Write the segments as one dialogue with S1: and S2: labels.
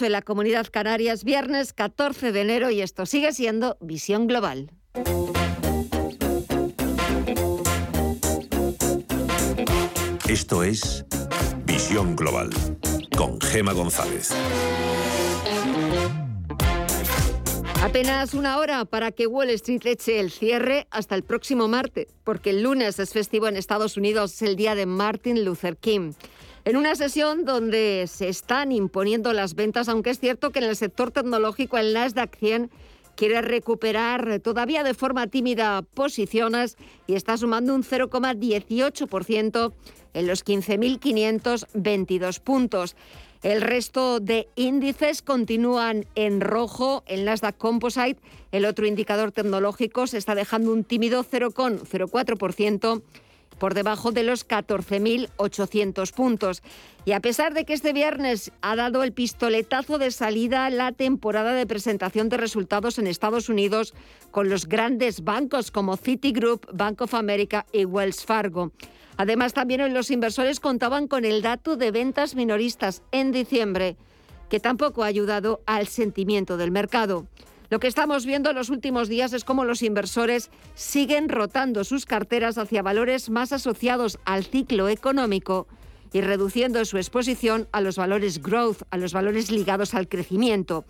S1: en la Comunidad Canarias, viernes 14 de enero y esto sigue siendo Visión Global.
S2: Esto es Visión Global con Gema González.
S1: Apenas una hora para que Wall Street eche el cierre hasta el próximo martes, porque el lunes es festivo en Estados Unidos, es el día de Martin Luther King. En una sesión donde se están imponiendo las ventas, aunque es cierto que en el sector tecnológico el Nasdaq 100 quiere recuperar todavía de forma tímida posiciones y está sumando un 0,18% en los 15.522 puntos. El resto de índices continúan en rojo. El Nasdaq Composite, el otro indicador tecnológico, se está dejando un tímido 0,04% por debajo de los 14.800 puntos. Y a pesar de que este viernes ha dado el pistoletazo de salida la temporada de presentación de resultados en Estados Unidos con los grandes bancos como Citigroup, Bank of America y Wells Fargo. Además, también los inversores contaban con el dato de ventas minoristas en diciembre, que tampoco ha ayudado al sentimiento del mercado. Lo que estamos viendo en los últimos días es cómo los inversores siguen rotando sus carteras hacia valores más asociados al ciclo económico y reduciendo su exposición a los valores growth, a los valores ligados al crecimiento.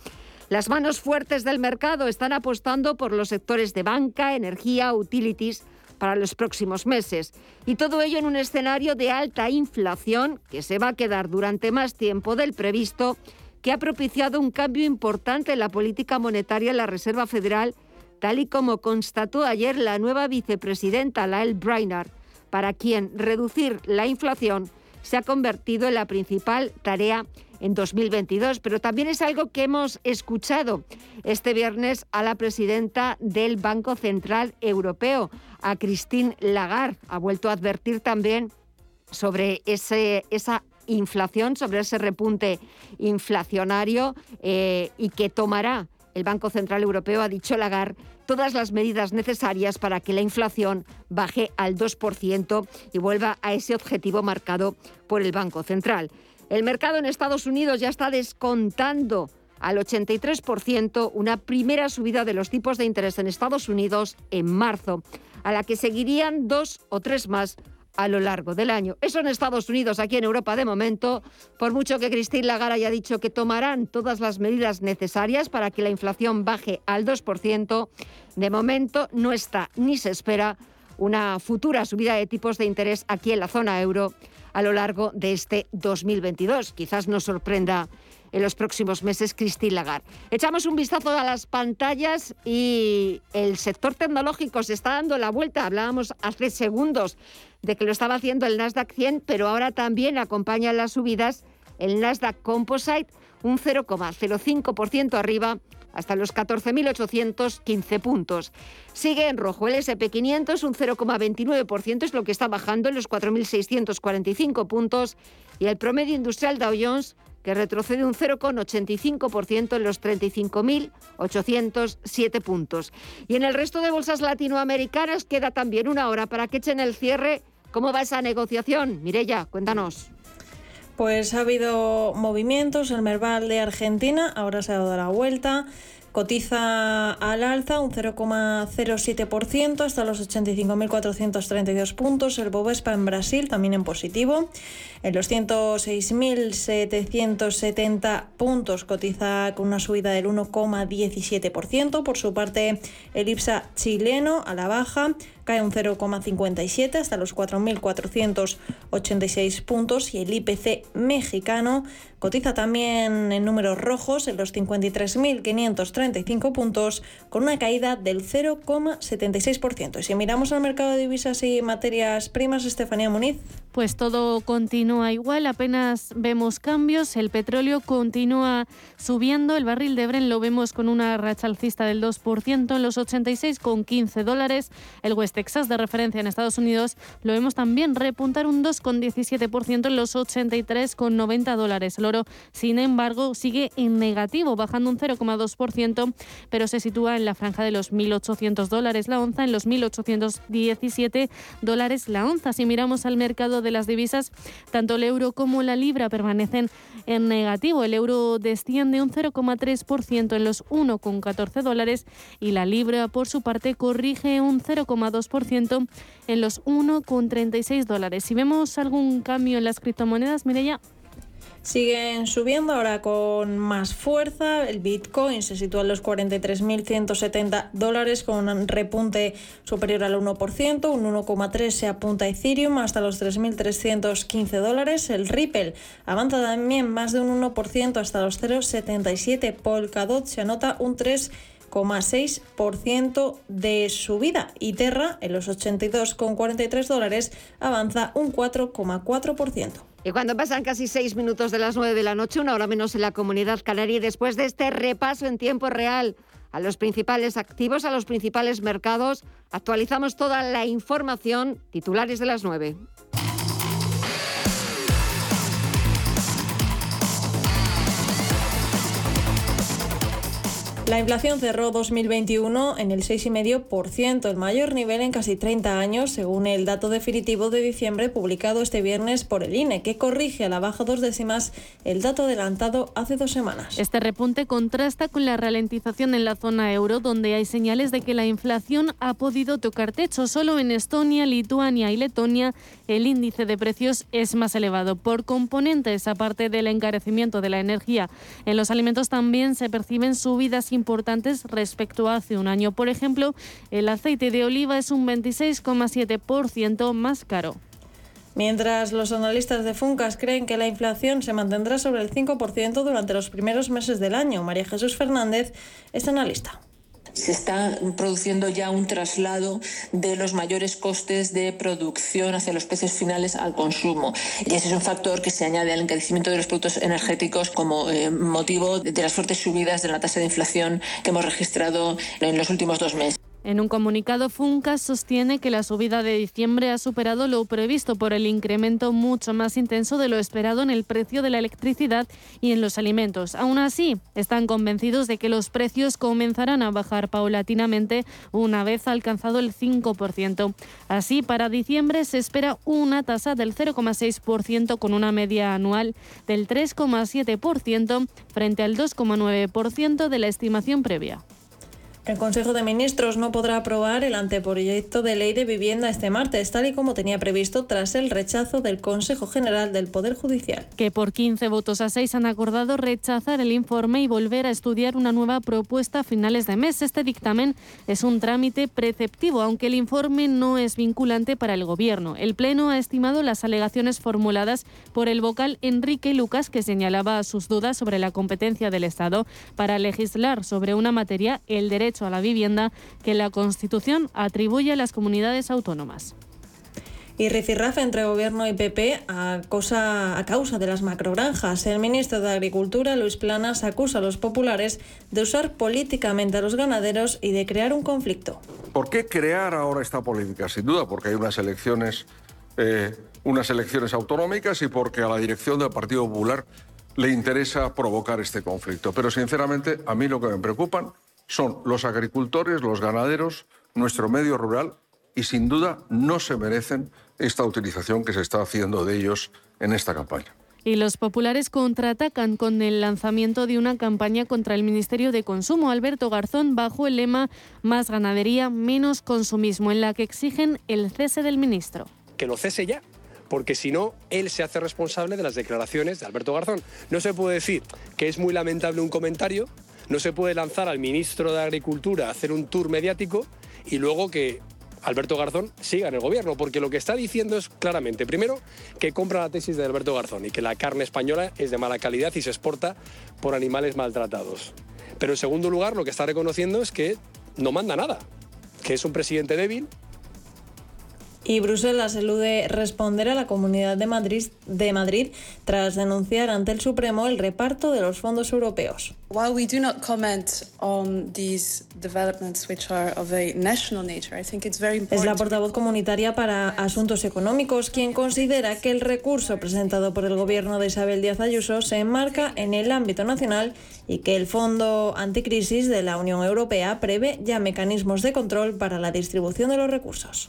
S1: Las manos fuertes del mercado están apostando por los sectores de banca, energía, utilities para los próximos meses. Y todo ello en un escenario de alta inflación que se va a quedar durante más tiempo del previsto que ha propiciado un cambio importante en la política monetaria en la Reserva Federal, tal y como constató ayer la nueva vicepresidenta, Lael Brainard, para quien reducir la inflación se ha convertido en la principal tarea en 2022, pero también es algo que hemos escuchado este viernes a la presidenta del Banco Central Europeo, a Christine Lagarde. Ha vuelto a advertir también sobre ese, esa inflación, sobre ese repunte inflacionario eh, y que tomará el Banco Central Europeo, ha dicho Lagarde, todas las medidas necesarias para que la inflación baje al 2% y vuelva a ese objetivo marcado por el Banco Central. El mercado en Estados Unidos ya está descontando al 83% una primera subida de los tipos de interés en Estados Unidos en marzo, a la que seguirían dos o tres más a lo largo del año. Eso en Estados Unidos, aquí en Europa de momento, por mucho que Christine Lagarde haya dicho que tomarán todas las medidas necesarias para que la inflación baje al 2%, de momento no está ni se espera una futura subida de tipos de interés aquí en la zona euro a lo largo de este 2022. Quizás nos sorprenda en los próximos meses Christine Lagarde. Echamos un vistazo a las pantallas y el sector tecnológico se está dando la vuelta. Hablábamos hace segundos de que lo estaba haciendo el Nasdaq 100, pero ahora también acompaña las subidas el Nasdaq Composite, un 0,05% arriba hasta los 14.815 puntos. Sigue en rojo el SP500, un 0,29% es lo que está bajando en los 4.645 puntos y el promedio industrial Dow Jones que retrocede un 0,85% en los 35.807 puntos. Y en el resto de bolsas latinoamericanas queda también una hora para que echen el cierre. ¿Cómo va esa negociación? Mirella, cuéntanos.
S3: Pues ha habido movimientos, el Merval de Argentina ahora se ha dado la vuelta, Cotiza al alza un 0,07% hasta los 85.432 puntos. El Bovespa en Brasil también en positivo. En los 106.770 puntos cotiza con una subida del 1,17%. Por su parte, el IPSA chileno a la baja cae un 0,57 hasta los 4.486 puntos y el IPC mexicano cotiza también en números rojos en los 53.535 puntos con una caída del 0,76%. Y si miramos al mercado de divisas y materias primas, Estefanía Muniz.
S4: Pues todo continúa igual, apenas vemos cambios, el petróleo continúa subiendo, el barril de Bren lo vemos con una racha alcista del 2% en los 86,15 dólares, el West Texas de referencia en Estados Unidos lo vemos también repuntar un 2,17% en los 83,90 dólares. El oro, sin embargo, sigue en negativo, bajando un 0,2% 2%, pero se sitúa en la franja de los 1.800 dólares la onza, en los 1.817 dólares la onza. Si miramos al mercado de las divisas, tanto el euro como la libra permanecen en negativo. El euro desciende un 0,3% en los 1,14 dólares y la libra, por su parte, corrige un 0,2% en los 1,36 dólares. Si vemos algún cambio en las criptomonedas, Mireya.
S3: Siguen subiendo ahora con más fuerza. El Bitcoin se sitúa en los 43.170 dólares con un repunte superior al 1%. Un 1,3 se apunta a Ethereum hasta los 3.315 dólares. El Ripple avanza también más de un 1% hasta los 0,77. Polkadot se anota un 3,6% de subida y Terra en los 82,43 dólares avanza un 4,4%.
S1: Y cuando pasan casi seis minutos de las nueve de la noche, una hora menos en la comunidad canaria, y después de este repaso en tiempo real a los principales activos, a los principales mercados, actualizamos toda la información. Titulares de las nueve.
S3: La inflación cerró 2021 en el 6,5%, el mayor nivel en casi 30 años, según el dato definitivo de diciembre publicado este viernes por el INE, que corrige a la baja dos décimas el dato adelantado hace dos semanas.
S4: Este repunte contrasta con la ralentización en la zona euro, donde hay señales de que la inflación ha podido tocar techo. Solo en Estonia, Lituania y Letonia el índice de precios es más elevado. Por componentes, aparte del encarecimiento de la energía, en los alimentos también se perciben subidas importantes respecto a hace un año. Por ejemplo, el aceite de oliva es un 26,7% más caro.
S3: Mientras los analistas de Funcas creen que la inflación se mantendrá sobre el 5% durante los primeros meses del año, María Jesús Fernández es analista
S5: se está produciendo ya un traslado de los mayores costes de producción hacia los precios finales al consumo. Y ese es un factor que se añade al encarecimiento de los productos energéticos como eh, motivo de las fuertes subidas de la tasa de inflación que hemos registrado en los últimos dos meses.
S4: En un comunicado, Funcas sostiene que la subida de diciembre ha superado lo previsto por el incremento mucho más intenso de lo esperado en el precio de la electricidad y en los alimentos. Aún así, están convencidos de que los precios comenzarán a bajar paulatinamente una vez alcanzado el 5%. Así, para diciembre se espera una tasa del 0,6% con una media anual del 3,7% frente al 2,9% de la estimación previa.
S3: El Consejo de Ministros no podrá aprobar el anteproyecto de ley de vivienda este martes, tal y como tenía previsto tras el rechazo del Consejo General del Poder Judicial.
S4: Que por 15 votos a 6 han acordado rechazar el informe y volver a estudiar una nueva propuesta a finales de mes. Este dictamen es un trámite preceptivo, aunque el informe no es vinculante para el Gobierno. El Pleno ha estimado las alegaciones formuladas por el vocal Enrique Lucas, que señalaba sus dudas sobre la competencia del Estado para legislar sobre una materia, el derecho a la vivienda que la Constitución atribuye a las comunidades autónomas.
S3: Y rifirrafe entre Gobierno y PP a, a causa de las macrogranjas. El ministro de Agricultura, Luis Planas, acusa a los populares de usar políticamente a los ganaderos y de crear un conflicto.
S6: ¿Por qué crear ahora esta política? Sin duda, porque hay unas elecciones, eh, unas elecciones autonómicas y porque a la dirección del Partido Popular le interesa provocar este conflicto. Pero sinceramente, a mí lo que me preocupan son los agricultores, los ganaderos, nuestro medio rural y sin duda no se merecen esta utilización que se está haciendo de ellos en esta campaña.
S4: Y los populares contraatacan con el lanzamiento de una campaña contra el Ministerio de Consumo. Alberto Garzón bajo el lema Más ganadería, menos consumismo, en la que exigen el cese del ministro.
S7: Que lo cese ya, porque si no, él se hace responsable de las declaraciones de Alberto Garzón. No se puede decir que es muy lamentable un comentario no se puede lanzar al ministro de Agricultura a hacer un tour mediático y luego que Alberto Garzón siga en el gobierno, porque lo que está diciendo es claramente, primero, que compra la tesis de Alberto Garzón y que la carne española es de mala calidad y se exporta por animales maltratados. Pero en segundo lugar, lo que está reconociendo es que no manda nada, que es un presidente débil
S3: Y Bruselas elude responder a la Comunidad de Madrid, de Madrid tras denunciar ante el Supremo el reparto de los fondos europeos.
S8: While we do not comment on these developments which are of a national nature, I think it's very important.
S3: Es la portavoz comunitaria para Asuntos Económicos quien considera que el recurso presentado por el gobierno de Isabel Díaz Ayuso se enmarca en el ámbito nacional y que el Fondo Anticrisis de la Unión Europea prevé ya mecanismos de control para la distribución de los recursos.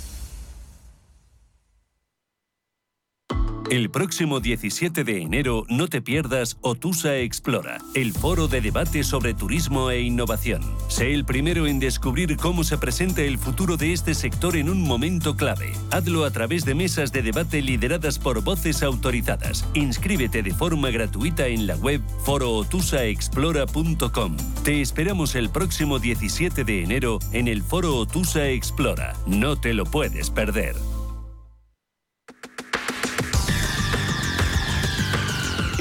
S9: El próximo 17 de enero no te pierdas Otusa Explora, el foro de debate sobre turismo e innovación. Sé el primero en descubrir cómo se presenta el futuro de este sector en un momento clave. Hazlo a través de mesas de debate lideradas por voces autorizadas. Inscríbete de forma gratuita en la web forootusaexplora.com. Te esperamos el próximo 17 de enero en el foro Otusa Explora. No te lo puedes perder.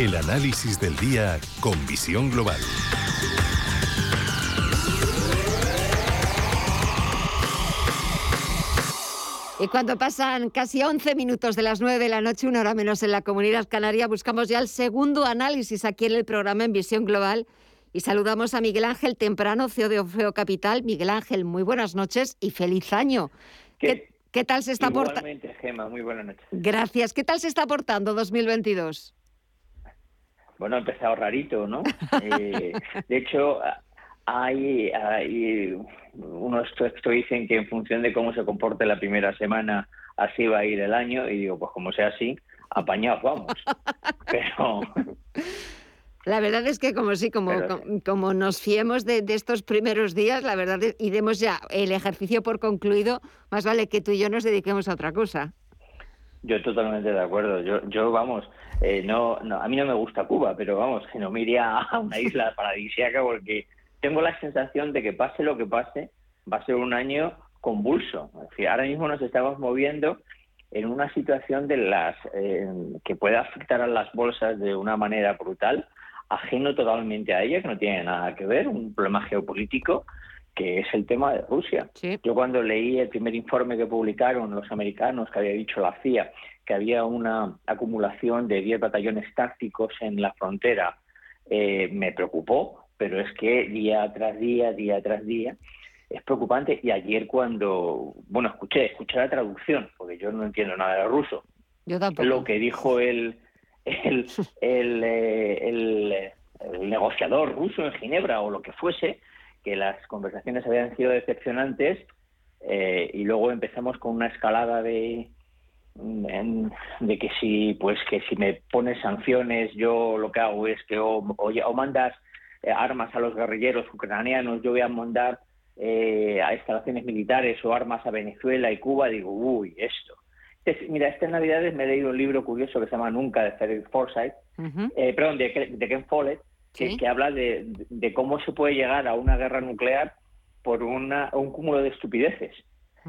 S2: El análisis del día con visión global.
S1: Y cuando pasan casi 11 minutos de las 9 de la noche, una hora menos en la comunidad canaria, buscamos ya el segundo análisis aquí en el programa en Visión Global. Y saludamos a Miguel Ángel Temprano, CEO de Ofeo Capital. Miguel Ángel, muy buenas noches y feliz año. ¿Qué, ¿Qué, tal se está portando?
S10: Igualmente, Gema, muy buenas noches.
S1: Gracias. ¿Qué tal se está portando 2022?
S10: Bueno, ha empezado rarito, ¿no? Eh, de hecho, hay, hay unos textos dicen que en función de cómo se comporte la primera semana, así va a ir el año, y digo, pues como sea así, apañados vamos. Pero...
S1: La verdad es que como sí, como, como, nos fiemos de, estos primeros días, la verdad, es, y demos ya el ejercicio por concluido, más vale que tú y yo nos dediquemos a otra cosa.
S10: Yo totalmente de acuerdo. Yo, yo vamos, eh, no, no, a mí no me gusta Cuba, pero vamos, que no me iría a una isla paradisíaca porque tengo la sensación de que pase lo que pase, va a ser un año convulso. ahora mismo nos estamos moviendo en una situación de las eh, que puede afectar a las bolsas de una manera brutal, ajeno totalmente a ella, que no tiene nada que ver, un problema geopolítico que es el tema de Rusia. Yo cuando leí el primer informe que publicaron los americanos, que había dicho la CIA, que había una acumulación de 10 batallones tácticos en la frontera, eh, me preocupó, pero es que día tras día, día tras día, es preocupante. Y ayer cuando, bueno, escuché, escuché la traducción, porque yo no entiendo nada de ruso.
S1: Yo tampoco.
S10: Lo que dijo el, el, el, eh, el, el negociador ruso en Ginebra o lo que fuese, que las conversaciones habían sido decepcionantes eh, y luego empezamos con una escalada de de que si pues que si me pones sanciones yo lo que hago es que o, o, mandas eh, armas a los guerrilleros ucranianos yo voy a mandar eh, a instalaciones militares o armas a Venezuela y Cuba digo uy esto mira estas navidades me he leído un libro curioso que se llama Nunca de Frederick Forsyth perdón de, de Ken Follett que, habla de, cómo se puede llegar a una guerra nuclear por una, un cúmulo de estupideces.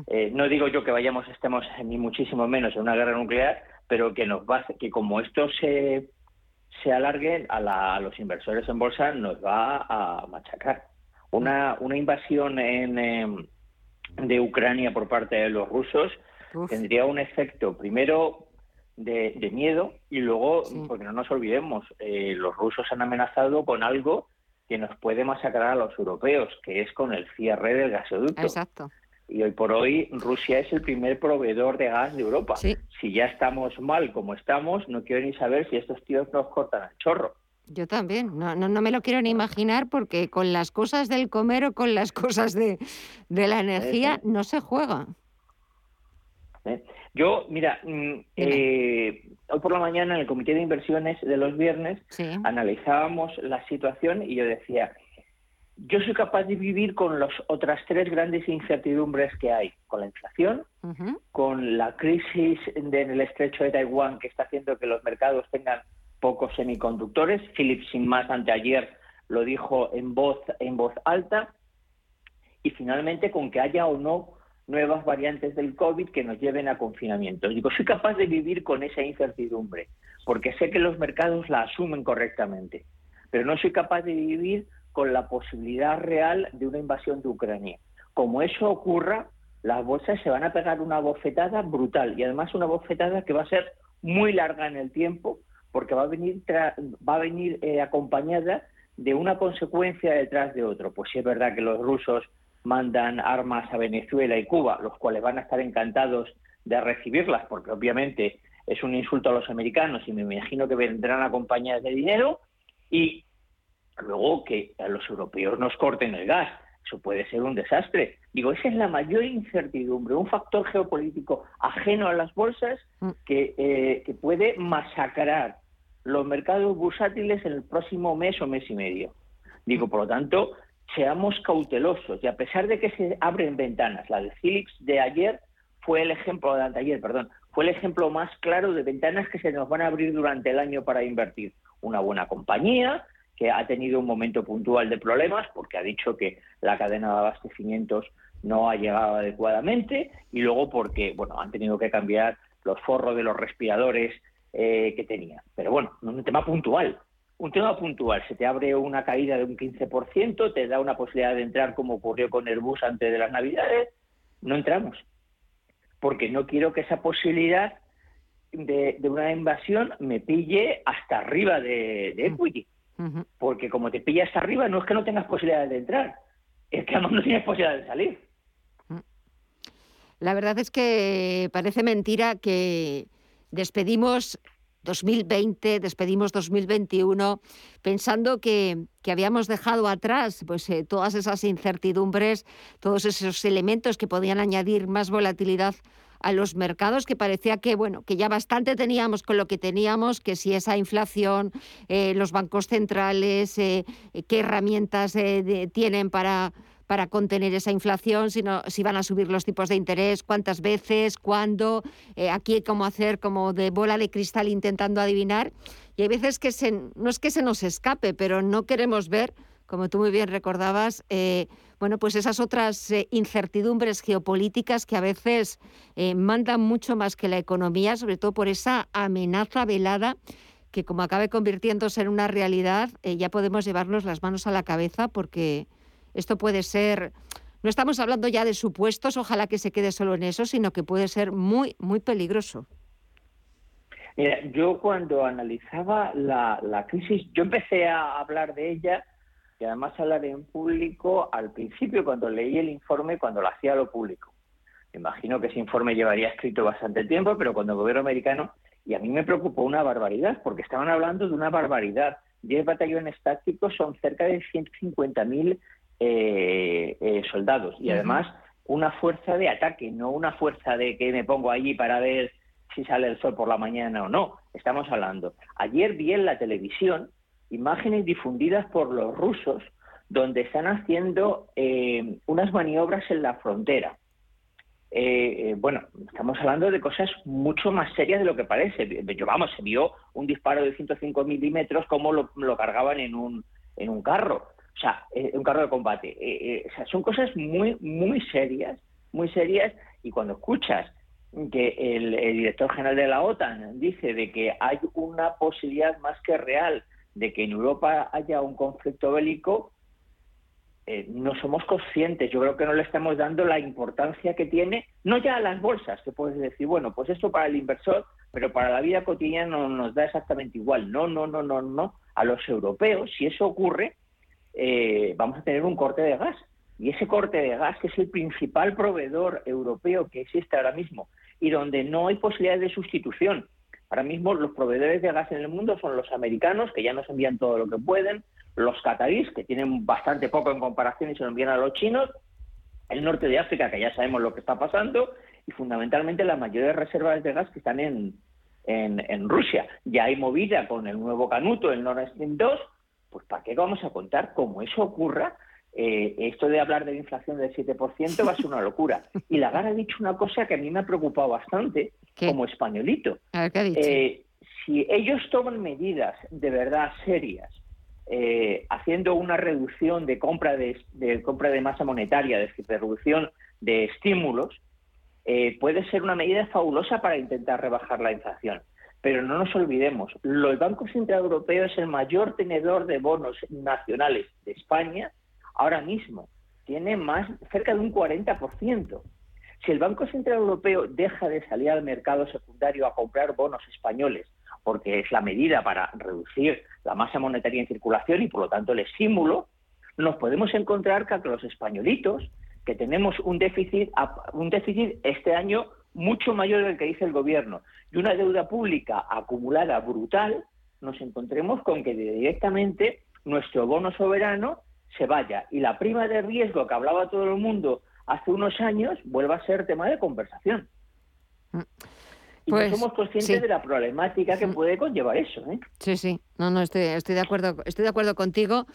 S10: Eh, no digo yo que vayamos, estemos ni muchísimo menos en una guerra nuclear, pero que nos va, que como esto se, se alargue a, los inversores en bolsa nos va a machacar. Una, una invasión en, em, de Ucrania por parte de los rusos tendría un efecto, primero, de, miedo y luego, porque no nos olvidemos, eh, los rusos han amenazado con algo que nos puede masacrar a los europeos, que es con el cierre del gasoducto.
S1: Exacto.
S10: Y hoy por hoy Rusia es el primer proveedor de gas de Europa. Si ya estamos mal como estamos, no quiero ni saber si estos tíos nos cortan el chorro.
S1: Yo también, no, no, no, me lo quiero ni imaginar porque con las cosas del comer o con las cosas de, de la energía no se juega.
S10: ¿Eh? Yo, mira, mm, eh, hoy por la mañana en el comité de inversiones de los viernes analizábamos la situación y yo decía, yo soy capaz de vivir con las otras tres grandes incertidumbres que hay, con la inflación, con la crisis en el estrecho de Taiwán que está haciendo que los mercados tengan pocos semiconductores. Philip sin más anteayer lo dijo en voz en voz alta y finalmente con que haya o no nuevas variantes del COVID que nos lleven a confinamiento. Digo, soy capaz de vivir con esa incertidumbre, porque sé que los mercados la asumen correctamente, pero no soy capaz de vivir con la posibilidad real de una invasión de Ucrania. Como eso ocurra, las bolsas se van a pegar una bofetada brutal y además una bofetada que va a ser muy larga en el tiempo porque va a venir va a venir eh, acompañada de una consecuencia detrás de otro. Pues sí es verdad que los rusos mandan armas a Venezuela y Cuba, los cuales van a estar encantados de recibirlas, porque obviamente es un insulto a los americanos y me imagino que vendrán acompañadas de dinero, y luego que a los europeos nos corten el gas. Eso puede ser un desastre. Digo, esa es la mayor incertidumbre, un factor geopolítico ajeno a las bolsas mm. que, eh, que puede masacrar los mercados bursátiles en el próximo mes o mes y medio. Digo, por lo tanto, seamos cautelosos y a pesar de que se abren ventanas, la de Philips de ayer fue el ejemplo de ayer, perdón, fue el ejemplo más claro de ventanas que se nos van a abrir durante el año para invertir. Una buena compañía que ha tenido un momento puntual de problemas porque ha dicho que la cadena de abastecimientos no ha llegado adecuadamente y luego porque bueno han tenido que cambiar los forros de los respiradores eh, que tenía. Pero bueno, un tema puntual un tema puntual, se te abre una caída de un 15%, te da una posibilidad de entrar como ocurrió con Airbus antes de las Navidades, no entramos. Porque no quiero que esa posibilidad de, una invasión me pille hasta arriba de, de equity. Porque como te pilla hasta arriba, no es que no tengas posibilidades de entrar, es que además no tienes posibilidad de salir.
S1: La verdad es que parece mentira que despedimos 2020, despedimos 2021, pensando que, habíamos dejado atrás pues, eh, todas esas incertidumbres, todos esos elementos que podían añadir más volatilidad a los mercados, que parecía que bueno, que ya bastante teníamos con lo que teníamos, que si esa inflación, eh, los bancos centrales, eh, qué herramientas tienen para para contener esa inflación, si van a subir los tipos de interés, cuántas veces, cuándo, eh, aquí cómo hacer como de bola de cristal intentando adivinar. Y hay veces que no es que se nos escape, pero no queremos ver, como tú muy bien recordabas, eh, bueno, pues esas otras eh, incertidumbres geopolíticas que a veces mandan mucho más que la economía, sobre todo por esa amenaza velada que como acabe convirtiéndose en una realidad, ya podemos llevarnos las manos a la cabeza porque esto puede ser, no estamos hablando ya de supuestos, ojalá que se quede solo en eso, sino que puede ser muy, muy peligroso.
S10: Mira, yo cuando analizaba la, crisis, yo empecé a hablar de ella y además hablar en público al principio cuando leí el informe, cuando lo hacía lo público. Me imagino que ese informe llevaría escrito bastante tiempo, pero cuando el gobierno americano, y a mí me preocupó una barbaridad, porque estaban hablando de una barbaridad. 10 batallones tácticos son cerca de 150.000 eh, eh, soldados y además una fuerza de ataque, no una fuerza de que me pongo allí para ver si sale el sol por la mañana o no. Estamos hablando. Ayer vi en la televisión imágenes difundidas por los rusos donde están haciendo eh, unas maniobras en la frontera. bueno, estamos hablando de cosas mucho más serias de lo que parece. Yo, vamos, se vio un disparo de 105 milímetros como lo, lo cargaban en un, en un carro. O sea, eh, un carro de combate. Eh, eh, o sea, son cosas muy, muy serias, muy serias, y cuando escuchas que el, director general de la OTAN dice de que hay una posibilidad más que real de que en Europa haya un conflicto bélico, no somos conscientes. Yo creo que no le estamos dando la importancia que tiene, no ya a las bolsas, que puedes decir, bueno, pues esto para el inversor, pero para la vida cotidiana no nos da exactamente igual. No, no, no, no, no. A los europeos, si eso ocurre, eh, vamos a tener un corte de gas. Y ese corte de gas, que es el principal proveedor europeo que existe ahora mismo, y donde no hay posibilidad de sustitución. Ahora mismo los proveedores de gas en el mundo son los americanos, que ya nos envían todo lo que pueden, los catarís, que tienen bastante poco en comparación y se lo envían a los chinos, el norte de África, que ya sabemos lo que está pasando, y fundamentalmente las mayores reservas de gas que están en, en, en Rusia. Ya hay movida con el nuevo canuto, el Nord Stream 2, pues ¿para qué vamos a contar? Como eso ocurra, eh, esto de hablar de inflación del 7% va a ser una locura. Y Lagarde ha dicho una cosa que a mí me ha preocupado bastante como españolito.
S1: A ver, ¿qué ha dicho? Eh,
S10: si ellos toman medidas de verdad serias eh, haciendo una reducción de compra de, compra de masa monetaria, de, reducción de estímulos, puede ser una medida fabulosa para intentar rebajar la inflación. Pero no nos olvidemos, el Banco Central Europeo es el mayor tenedor de bonos nacionales de España ahora mismo. Tiene más cerca de un 40%. Si el Banco Central Europeo deja de salir al mercado secundario a comprar bonos españoles, porque es la medida para reducir la masa monetaria en circulación y por lo tanto el estímulo, nos podemos encontrar que los españolitos, que tenemos un déficit, un déficit este año mucho mayor del que dice el gobierno y una deuda pública acumulada brutal, nos encontremos con que directamente nuestro bono soberano se vaya y la prima de riesgo que hablaba todo el mundo hace unos años vuelva a ser tema de conversación. Mm. Y no pues, somos conscientes de la problemática que mm. puede conllevar eso. ¿eh?
S1: Sí, sí, no, no, estoy, estoy, de, acuerdo, estoy de acuerdo contigo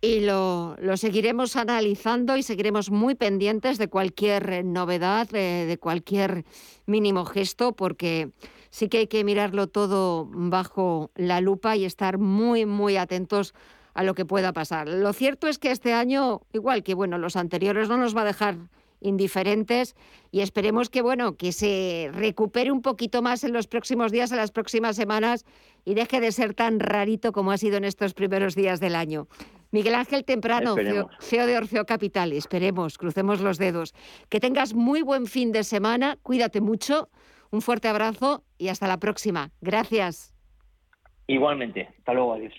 S1: y lo, lo, seguiremos analizando y seguiremos muy pendientes de cualquier novedad, de, cualquier mínimo gesto, porque sí que hay que mirarlo todo bajo la lupa y estar muy, muy atentos a lo que pueda pasar. Lo cierto es que este año, igual que bueno, los anteriores, no nos va a dejar indiferentes y esperemos que bueno, que se recupere un poquito más en los próximos días, en las próximas semanas y deje de ser tan rarito como ha sido en estos primeros días del año. Miguel Ángel Temprano, CEO de Orfeo Capital, esperemos, crucemos los dedos. Que tengas muy buen fin de semana, cuídate mucho, un fuerte abrazo y hasta la próxima. Gracias.
S10: Igualmente, hasta luego, adiós.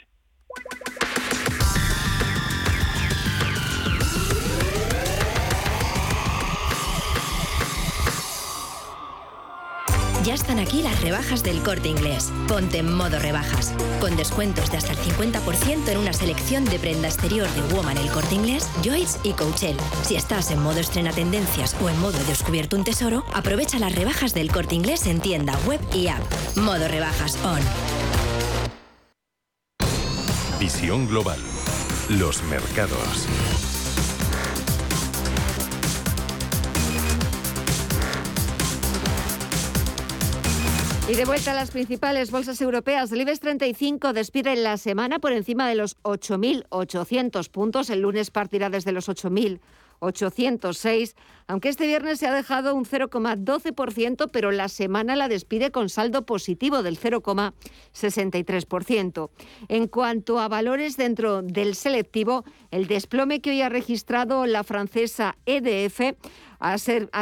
S11: Ya están aquí las rebajas del corte inglés. Ponte en modo rebajas. Con descuentos de hasta el 50% en una selección de prenda exterior de Woman el corte inglés, Joyce y Coachella. Si estás en modo estrena tendencias o en modo descubierto un tesoro, aprovecha las rebajas del corte inglés en tienda, web y app. Modo rebajas on.
S2: Visión global. Los mercados.
S1: Y de vuelta a las principales bolsas europeas, el IBEX 35 despide la semana por encima de los 8.800 puntos. El lunes partirá desde los 8.000. 806, aunque este viernes se ha dejado un 0,12%, pero la semana la despide con saldo positivo del 0,63%. En cuanto a valores dentro del selectivo, el desplome que hoy ha registrado la francesa EDF ha,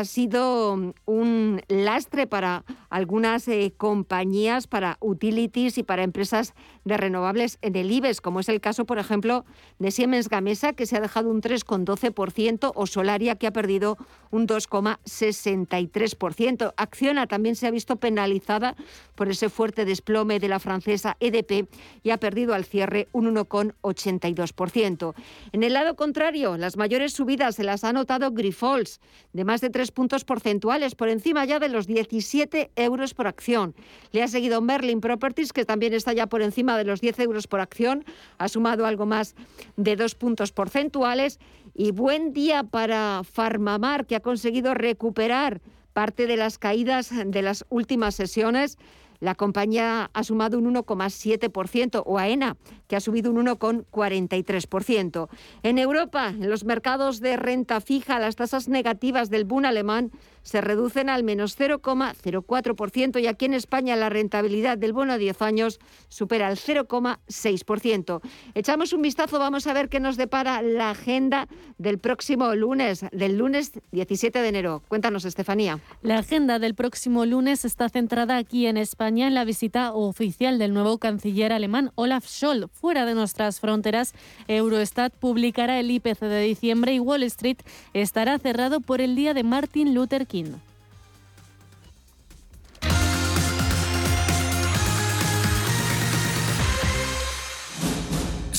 S1: sido mm, un lastre para algunas eh, compañías, para utilities y para empresas de renovables en el IBEX, como es el caso, por ejemplo, de Siemens Gamesa, que se ha dejado un 3,12%, o Solaria, que ha perdido un 2,63%. Acciona también se ha visto penalizada por ese fuerte desplome de la francesa EDP y ha perdido al cierre un 1,82%. En el lado contrario, las mayores subidas se las ha notado Grifols, de más de tres puntos porcentuales, por encima ya de los 17 euros por acción. Le ha seguido Merlin Properties, que también está ya por encima de los 10 euros por acción, ha sumado algo más de dos puntos porcentuales. Y buen día para Farmamar, que ha conseguido recuperar parte de las caídas de las últimas sesiones. La compañía ha sumado un 1,7% o AENA, que ha subido un 1,43%. En Europa, en los mercados de renta fija, las tasas negativas del Bund alemán se reducen al menos 0,04% y aquí en España la rentabilidad del bono a 10 años supera el 0,6%. Echamos un vistazo, vamos a ver qué nos depara la agenda del próximo lunes, del lunes 17 de enero. Cuéntanos, Estefanía.
S4: La agenda del próximo lunes está centrada aquí en España en la visita oficial del nuevo canciller alemán Olaf Scholz. Fuera de nuestras fronteras, Eurostat publicará el IPC de diciembre y Wall Street estará cerrado por el día de Martin Luther King спокійно.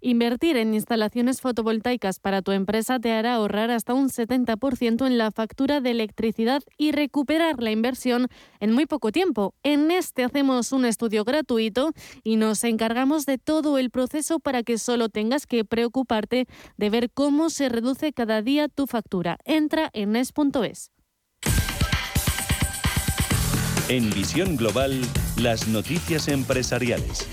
S4: Invertir en instalaciones fotovoltaicas para tu empresa te hará ahorrar hasta un 70% en la factura de electricidad y recuperar la inversión en muy poco tiempo. En este hacemos un estudio gratuito y nos encargamos de todo el proceso para que solo tengas que preocuparte de ver cómo se reduce cada día tu factura. Entra en es.es.
S9: En Visión Global, las noticias empresariales.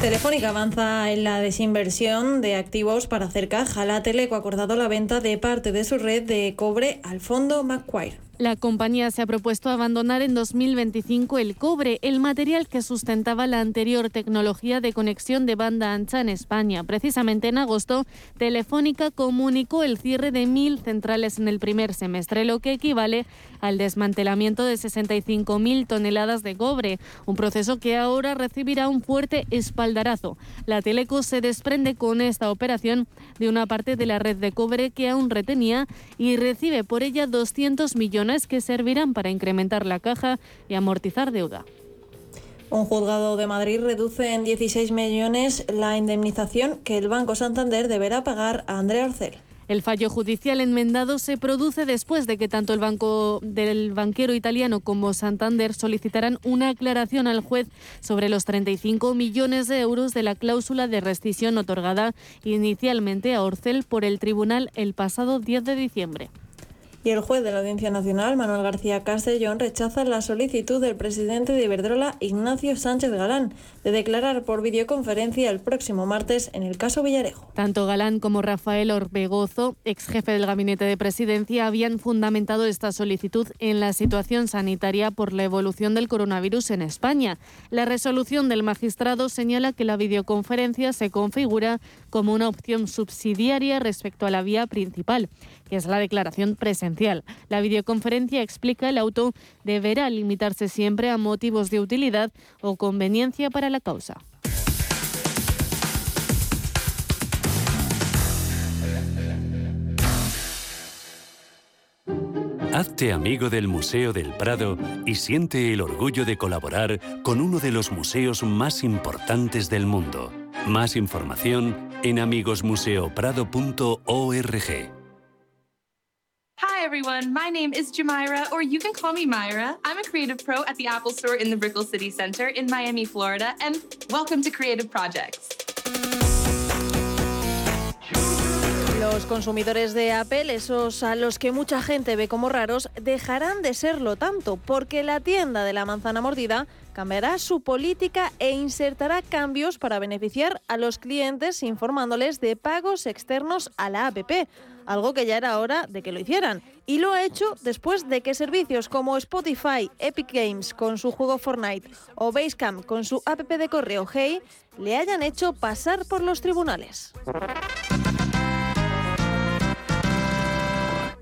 S3: Telefónica avanza en la desinversión de activos para hacer caja. La Teleco ha acordado la venta de parte de su red de cobre al fondo Macquarie.
S4: La compañía se ha propuesto abandonar en 2025 el cobre, el material que sustentaba la anterior tecnología de conexión de banda ancha en España. Precisamente en agosto, Telefónica comunicó el cierre de mil centrales en el primer semestre, lo que equivale al desmantelamiento de 65.000 toneladas de cobre, un proceso que ahora recibirá un fuerte espaldarazo. La Teleco se desprende con esta operación de una parte de la red de cobre que aún retenía y recibe por ella 200 millones que servirán para incrementar la caja y amortizar deuda.
S3: Un juzgado de Madrid reduce en 16 millones la indemnización que el Banco Santander deberá pagar a Andrea Orcel.
S4: El fallo judicial enmendado se produce después de que tanto el banco del banquero italiano como Santander solicitaran una aclaración al juez sobre los 35 millones de euros de la cláusula de rescisión otorgada inicialmente a Orcel por el tribunal el pasado 10 de diciembre.
S3: Y el juez de la Audiencia Nacional, Manuel García Castellón, rechaza la solicitud del presidente de Iberdrola, Ignacio Sánchez Galán, de declarar por videoconferencia el próximo martes en el caso Villarejo.
S4: Tanto Galán como Rafael Orbegozo, ex jefe del gabinete de presidencia, habían fundamentado esta solicitud en la situación sanitaria por la evolución del coronavirus en España. La resolución del magistrado señala que la videoconferencia se configura como una opción subsidiaria respecto a la vía principal, que es la declaración presencial. La videoconferencia, explica el auto, deberá limitarse siempre a motivos de utilidad o conveniencia para la causa.
S9: Hazte amigo del Museo del Prado y siente el orgullo de colaborar con uno de los museos más importantes del mundo. Más información en amigosmuseoprado.org.
S12: Hi everyone, my name is Jamira, or you can call me Myra. I'm a creative pro at the Apple Store in the Brickell City Center in Miami, Florida, and welcome to Creative Projects.
S3: Los consumidores de Apple, esos a los que mucha gente ve como raros, dejarán de serlo tanto, porque la tienda de la manzana mordida cambiará su política e insertará cambios para beneficiar a los clientes informándoles de pagos externos a la APP, algo que ya era hora de que lo hicieran. Y lo ha hecho después de que servicios como Spotify, Epic Games con su juego Fortnite o Basecamp con su app de correo Hey le hayan hecho pasar por los tribunales.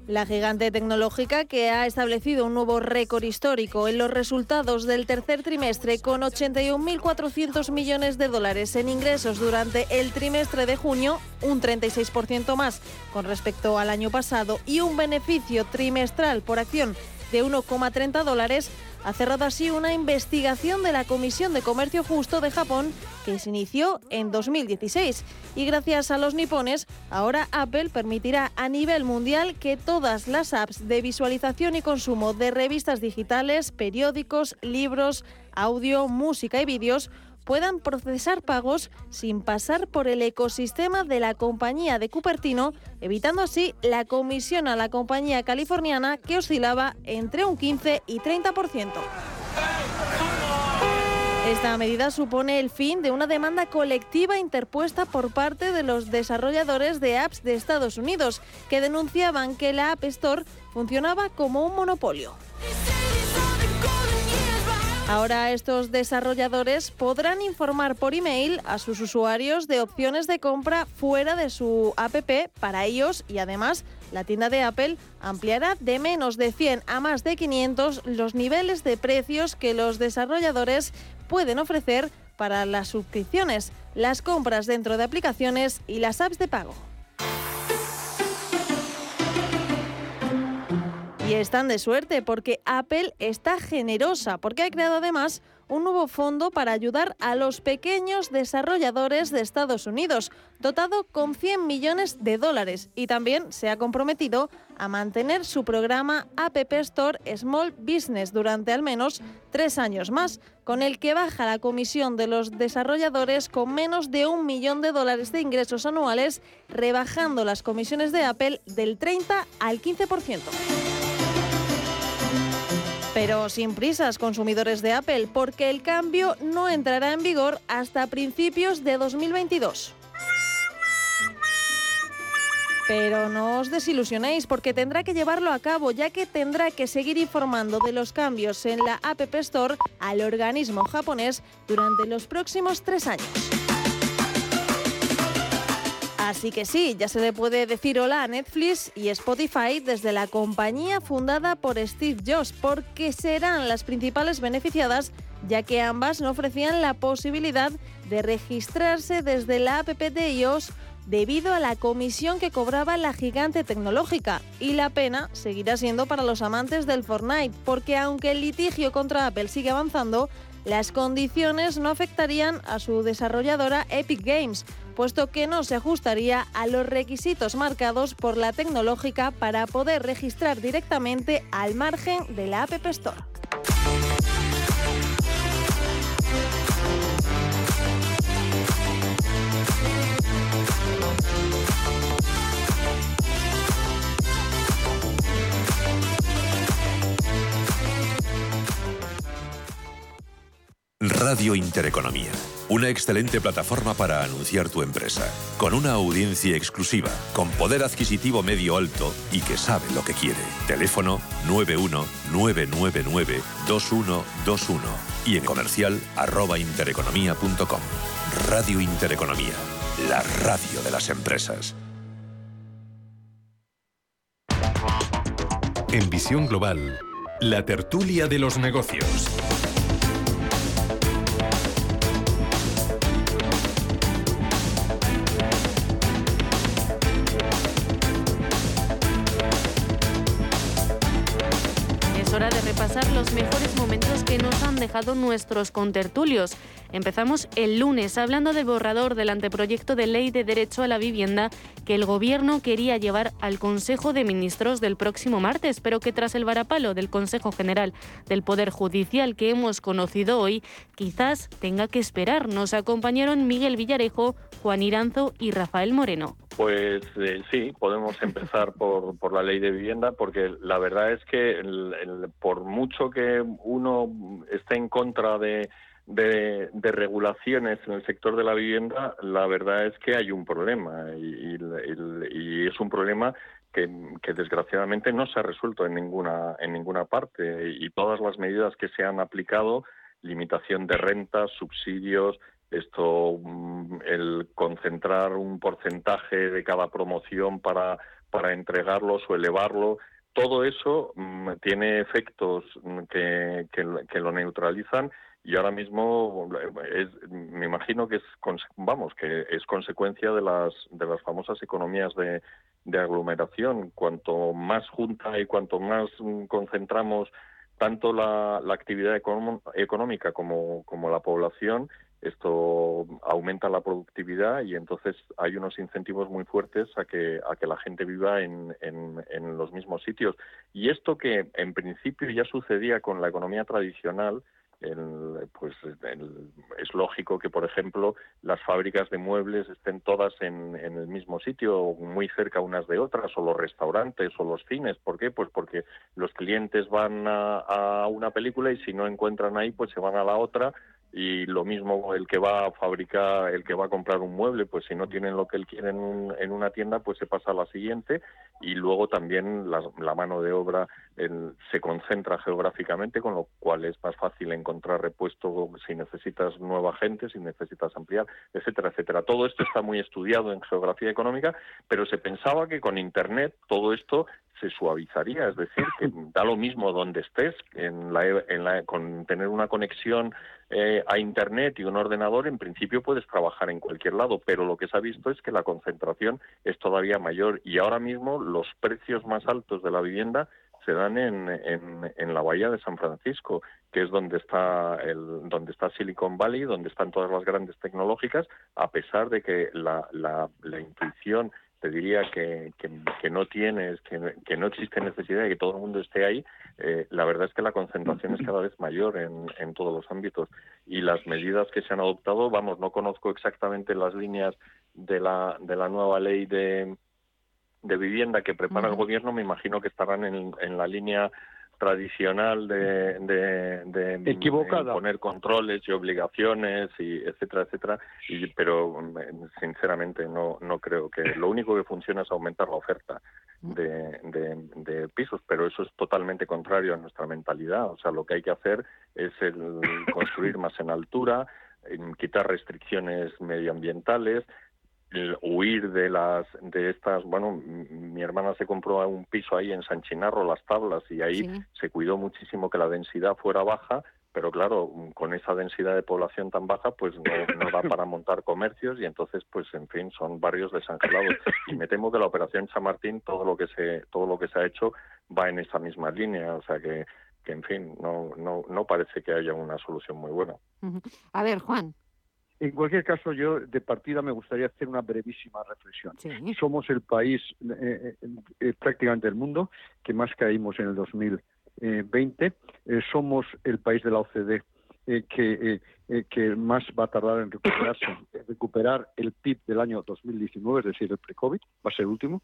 S3: La gigante tecnológica que ha establecido un nuevo récord histórico en los resultados del tercer trimestre con 81.400 millones de dólares en ingresos durante el trimestre de junio, un 36% más con respecto al año pasado y un beneficio trimestral por acción de 1,30 dólares, ha cerrado así una investigación de la Comisión de Comercio Justo de Japón que se inició en 2016. Y gracias a los nipones, ahora Apple permitirá a nivel mundial que todas las apps de visualización y consumo de revistas digitales, periódicos, libros, audio, música y vídeos puedan procesar pagos sin pasar por el ecosistema de la compañía de Cupertino, evitando así la comisión a la compañía californiana que oscilaba entre un 15 y 30%. Esta medida supone el fin de una demanda colectiva interpuesta por parte de los desarrolladores de apps de Estados Unidos, que denunciaban que la App Store funcionaba como un monopolio. Ahora estos desarrolladores podrán informar por email a sus usuarios de opciones de compra fuera de su app para ellos y además la tienda de Apple ampliará de menos de 100 a más de 500 los niveles de precios que los desarrolladores pueden ofrecer para las suscripciones, las compras dentro de aplicaciones y las apps de pago. Y están de suerte porque Apple está generosa, porque ha creado además un nuevo fondo para ayudar a los pequeños desarrolladores de Estados Unidos, dotado con 100 millones de dólares, y también se ha comprometido a mantener su programa App Store Small Business durante al menos tres años más, con el que baja la comisión de los desarrolladores con menos de un millón de dólares de ingresos anuales, rebajando las comisiones de Apple del 30 al 15%. Pero sin prisas, consumidores de Apple, porque el cambio no entrará en vigor hasta principios de 2022. Pero no os desilusionéis porque tendrá que llevarlo a cabo ya que tendrá que seguir informando de los cambios en la App Store al organismo japonés durante los próximos tres años. Así que sí, ya se le puede decir hola a Netflix y Spotify desde la compañía fundada por Steve Jobs, porque serán las principales beneficiadas, ya que ambas no ofrecían la posibilidad de registrarse desde la app de iOS debido a la comisión que cobraba la gigante tecnológica. Y la pena seguirá siendo para los amantes del Fortnite, porque aunque el litigio contra Apple sigue avanzando, las condiciones no afectarían a su desarrolladora Epic Games, puesto que no se ajustaría a los requisitos marcados por la tecnológica para poder registrar directamente al margen de la App Store.
S13: Radio Intereconomía, una excelente plataforma para anunciar tu empresa, con una audiencia exclusiva, con poder adquisitivo medio alto y que sabe lo que quiere. Teléfono 919992121 y en comercial arroba intereconomía.com. Radio Intereconomía, la radio de las empresas.
S2: En Visión Global, la tertulia de los negocios.
S4: Dejado nuestros contertulios. Empezamos el lunes hablando del borrador del anteproyecto de ley de derecho a la vivienda que el Gobierno quería llevar al Consejo de Ministros del próximo martes, pero que tras el varapalo del Consejo General del Poder Judicial que hemos conocido hoy, quizás tenga que esperar. Nos acompañaron Miguel Villarejo, Juan Iranzo y Rafael Moreno.
S14: Pues eh, sí, podemos empezar por, por, la ley de vivienda, porque la verdad es que por mucho que uno esté en contra de, de, regulaciones en el sector de la vivienda, la verdad es que hay un problema y, es un problema que, que, desgraciadamente no se ha resuelto en ninguna en ninguna parte y todas las medidas que se han aplicado limitación de rentas, subsidios, esto, mm, el concentrar un porcentaje de cada promoción para, para entregarlos o elevarlo, todo eso mm, tiene efectos mm, que, que, lo neutralizan y ahora mismo es, me imagino que es vamos que es consecuencia de las de las famosas economías de, de aglomeración. Cuanto más junta y cuanto más concentramos tanto la, la actividad económica como, como la población esto aumenta la productividad y entonces hay unos incentivos muy fuertes a que, a que la gente viva en, en, los mismos sitios. Y esto que en principio ya sucedía con la economía tradicional, pues es lógico que, por ejemplo, las fábricas de muebles estén todas en, en, el mismo sitio, muy cerca unas de otras, o los restaurantes o los cines. ¿Por qué? Pues porque los clientes van a una película y si no encuentran ahí, pues se van a la otra y lo mismo el que va a fabricar, el que va a comprar un mueble, pues si no tienen lo que él quiere en, en una tienda, pues se pasa a la siguiente y luego también la, la mano de obra se concentra geográficamente, con lo cual es más fácil encontrar repuesto si necesitas nueva gente, si necesitas ampliar, etcétera, etcétera. Todo esto está muy estudiado en geografía económica, pero se pensaba que con Internet todo esto se suavizaría, es decir, que da lo mismo donde estés, en la, en la, con tener una conexión eh, a Internet y un ordenador, en principio puedes trabajar en cualquier lado, pero lo que se ha visto es que la concentración es todavía mayor y ahora mismo los precios más altos de la vivienda se dan en, en, la bahía de San Francisco, que es donde está el, donde está Silicon Valley, donde están todas las grandes tecnológicas, a pesar de que la, la, la intuición te diría que, que, no tienes, que, que, no existe necesidad de que todo el mundo esté ahí, eh, la verdad es que la concentración es cada vez mayor en, en todos los ámbitos. Y las medidas que se han adoptado, vamos, no conozco exactamente las líneas de la, de la nueva ley de, de vivienda que prepara el gobierno, me imagino que estarán en, en la línea tradicional de, de, poner controles y obligaciones y etcétera etcétera. Y, pero sinceramente no no creo que lo único que funciona es aumentar la oferta de, de, pisos pero eso es totalmente contrario a nuestra mentalidad. O sea lo que hay que hacer es el construir más en altura quitar restricciones medioambientales huir de las de estas bueno mi hermana se compró un piso ahí en San Chinarro las tablas y ahí se cuidó muchísimo que la densidad fuera baja pero claro con esa densidad de población tan baja pues no, no da para montar comercios y entonces pues en fin son barrios desangelados. Y me temo que la operación Chamartín todo lo que se todo lo que se ha hecho va en esa misma línea o sea que que en fin no no no parece que haya una solución muy buena.
S1: A ver Juan
S15: en cualquier caso, yo de partida me gustaría hacer una brevísima reflexión. Somos el país eh, eh, eh, prácticamente del mundo que más caímos en el 2020. somos el país de la OCDE que, que más va a tardar en recuperarse, recuperar el PIB del año 2019, es decir, el pre-COVID, va a ser el último,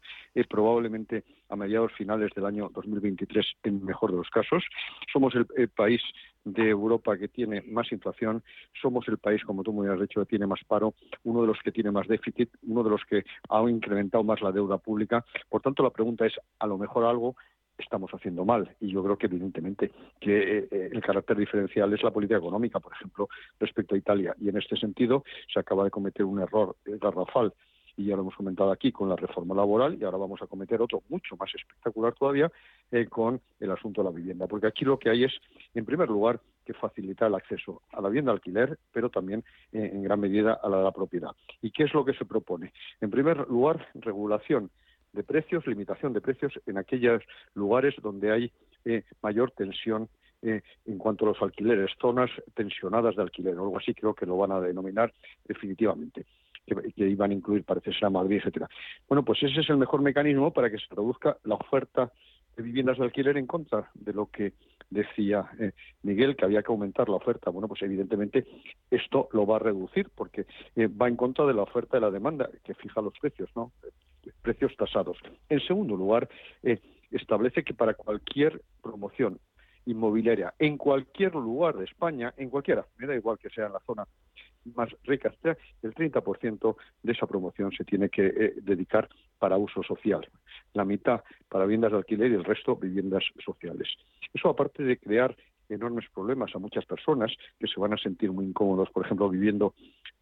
S15: probablemente a mediados finales del año 2023 en mejor de los casos. Somos el país de Europa que tiene más inflación, somos el país, como tú muy has dicho, que tiene más paro, uno de los que tiene más déficit, uno de los que ha incrementado más la deuda pública. Por tanto, la pregunta es, a lo mejor algo estamos haciendo mal. Y yo creo que, evidentemente, que eh, el carácter diferencial es la política económica, por ejemplo, respecto a Italia. Y en este sentido se acaba de cometer un error garrafal y ya lo hemos comentado aquí con la reforma laboral y ahora vamos a cometer otro mucho más espectacular todavía eh, con el asunto de la vivienda. Porque aquí lo que hay es, en primer lugar, que facilitar el acceso a la vivienda alquiler, pero también eh, en gran medida a la, la propiedad. ¿Y qué es lo que se propone? En primer lugar, regulación de precios, limitación de precios en aquellos lugares donde hay eh, mayor tensión en cuanto a los alquileres, zonas tensionadas de alquiler, o algo así creo que lo van a denominar definitivamente que, iban a incluir, parece ser a Madrid, etcétera. Bueno, pues ese es el mejor mecanismo para que se produzca la oferta de viviendas de alquiler en contra de lo que decía eh, Miguel, que había que aumentar la oferta. Bueno, pues evidentemente esto lo va a reducir porque eh, va en contra de la oferta y la demanda, que fija los precios, ¿no? Precios tasados. En segundo lugar, eh, establece que para cualquier promoción inmobiliaria en cualquier lugar de España, en cualquiera, me da igual que sea en la zona más ricas, el 30% de esa promoción se tiene que eh, dedicar para uso social, la mitad para viviendas de alquiler y el resto viviendas sociales. Eso aparte de crear enormes problemas a muchas personas que se van a sentir muy incómodos, por ejemplo, viviendo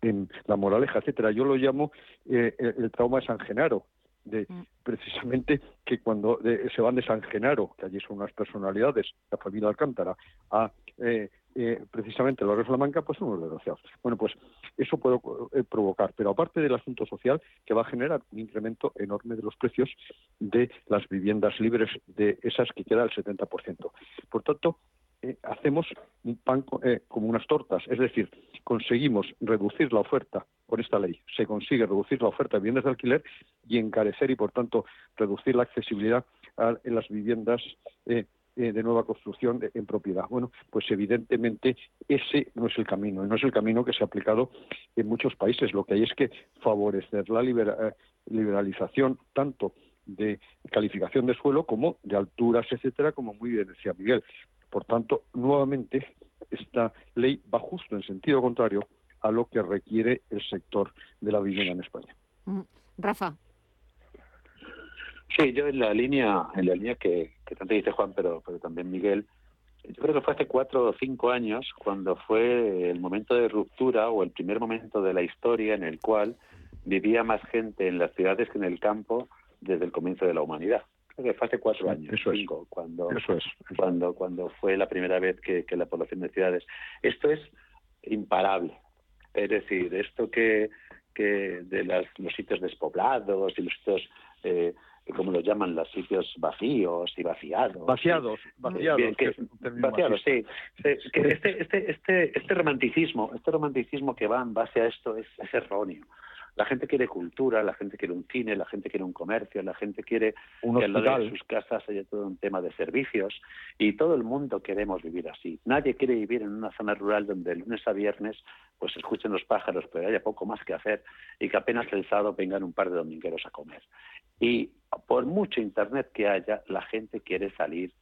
S15: en la moraleja, etcétera. Yo lo llamo eh, el, trauma de San Genaro, de mm. precisamente que cuando se van de San Genaro, que allí son unas personalidades, la familia Alcántara, a eh, eh, precisamente los de Salamanca, pues son unos desgraciados. Bueno, pues eso puede eh, provocar, pero aparte del asunto social, que va a generar un incremento enorme de los precios de las viviendas libres, de esas que queda el 70%. Por tanto, eh, hacemos un pan como unas tortas, es decir, conseguimos reducir la oferta por esta ley, se consigue reducir la oferta de viviendas de alquiler y encarecer y, por tanto, reducir la accesibilidad a, en las viviendas eh, de nueva construcción en propiedad. Bueno, pues evidentemente ese no es el camino, no es el camino que se ha aplicado en muchos países. Lo que hay es que favorecer la eh, liberalización tanto de calificación de suelo como de alturas, etcétera, como muy bien decía Miguel. Por tanto, nuevamente, esta ley va justo en sentido contrario a lo que requiere el sector de la vivienda en España.
S1: Mm. Rafa.
S16: Sí, yo en la línea, en la línea que, que tanto dice Juan, pero, pero también Miguel, yo creo que fue hace cuatro o cinco años cuando fue el momento de ruptura o el primer momento de la historia en el cual vivía más gente en las ciudades que en el campo desde el comienzo de la humanidad. Creo que fue hace cuatro años, cinco, cuando, cuando, cuando fue la primera vez que, que la población de ciudades. Esto es imparable. Es decir, esto que, que de las, los sitios despoblados y los sitios eh, como lo llaman los sitios vacíos y vaciados.
S15: Vaciados, vaciados.
S16: vaciados, sí. este, este, este, este romanticismo, este romanticismo que va en base a esto es, es erróneo. La gente quiere cultura, la gente quiere un cine, la gente quiere un comercio, la gente quiere que al lado de sus casas haya todo un tema de servicios y todo el mundo queremos vivir así. Nadie quiere vivir en una zona rural donde de lunes a viernes pues escuchen los pájaros, pero haya poco más que hacer y que apenas el sábado vengan un par de domingueros a comer. Y por mucho internet que haya, la gente quiere salir,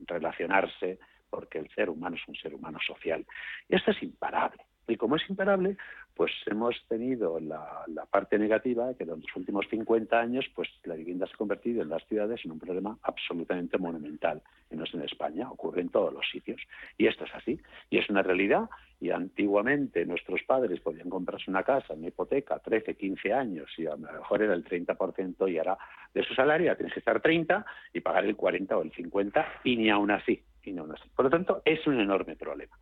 S16: relacionarse, porque el ser humano es un ser humano social. Y esto es imparable. Y como es imparable, pues hemos tenido la, parte negativa que en los últimos 50 años pues la vivienda se ha convertido en las ciudades en un problema absolutamente monumental. Y no es en España, ocurre en todos los sitios. Y esto es así. Y es una realidad. Y antiguamente nuestros padres podían comprarse una casa, una hipoteca, 13, 15 años, y a lo mejor era el 30% y ahora de su salario tienes que estar 30 y pagar el 40 o el 50 y ni aún así. Y ni aún así. Por lo tanto, es un enorme problema.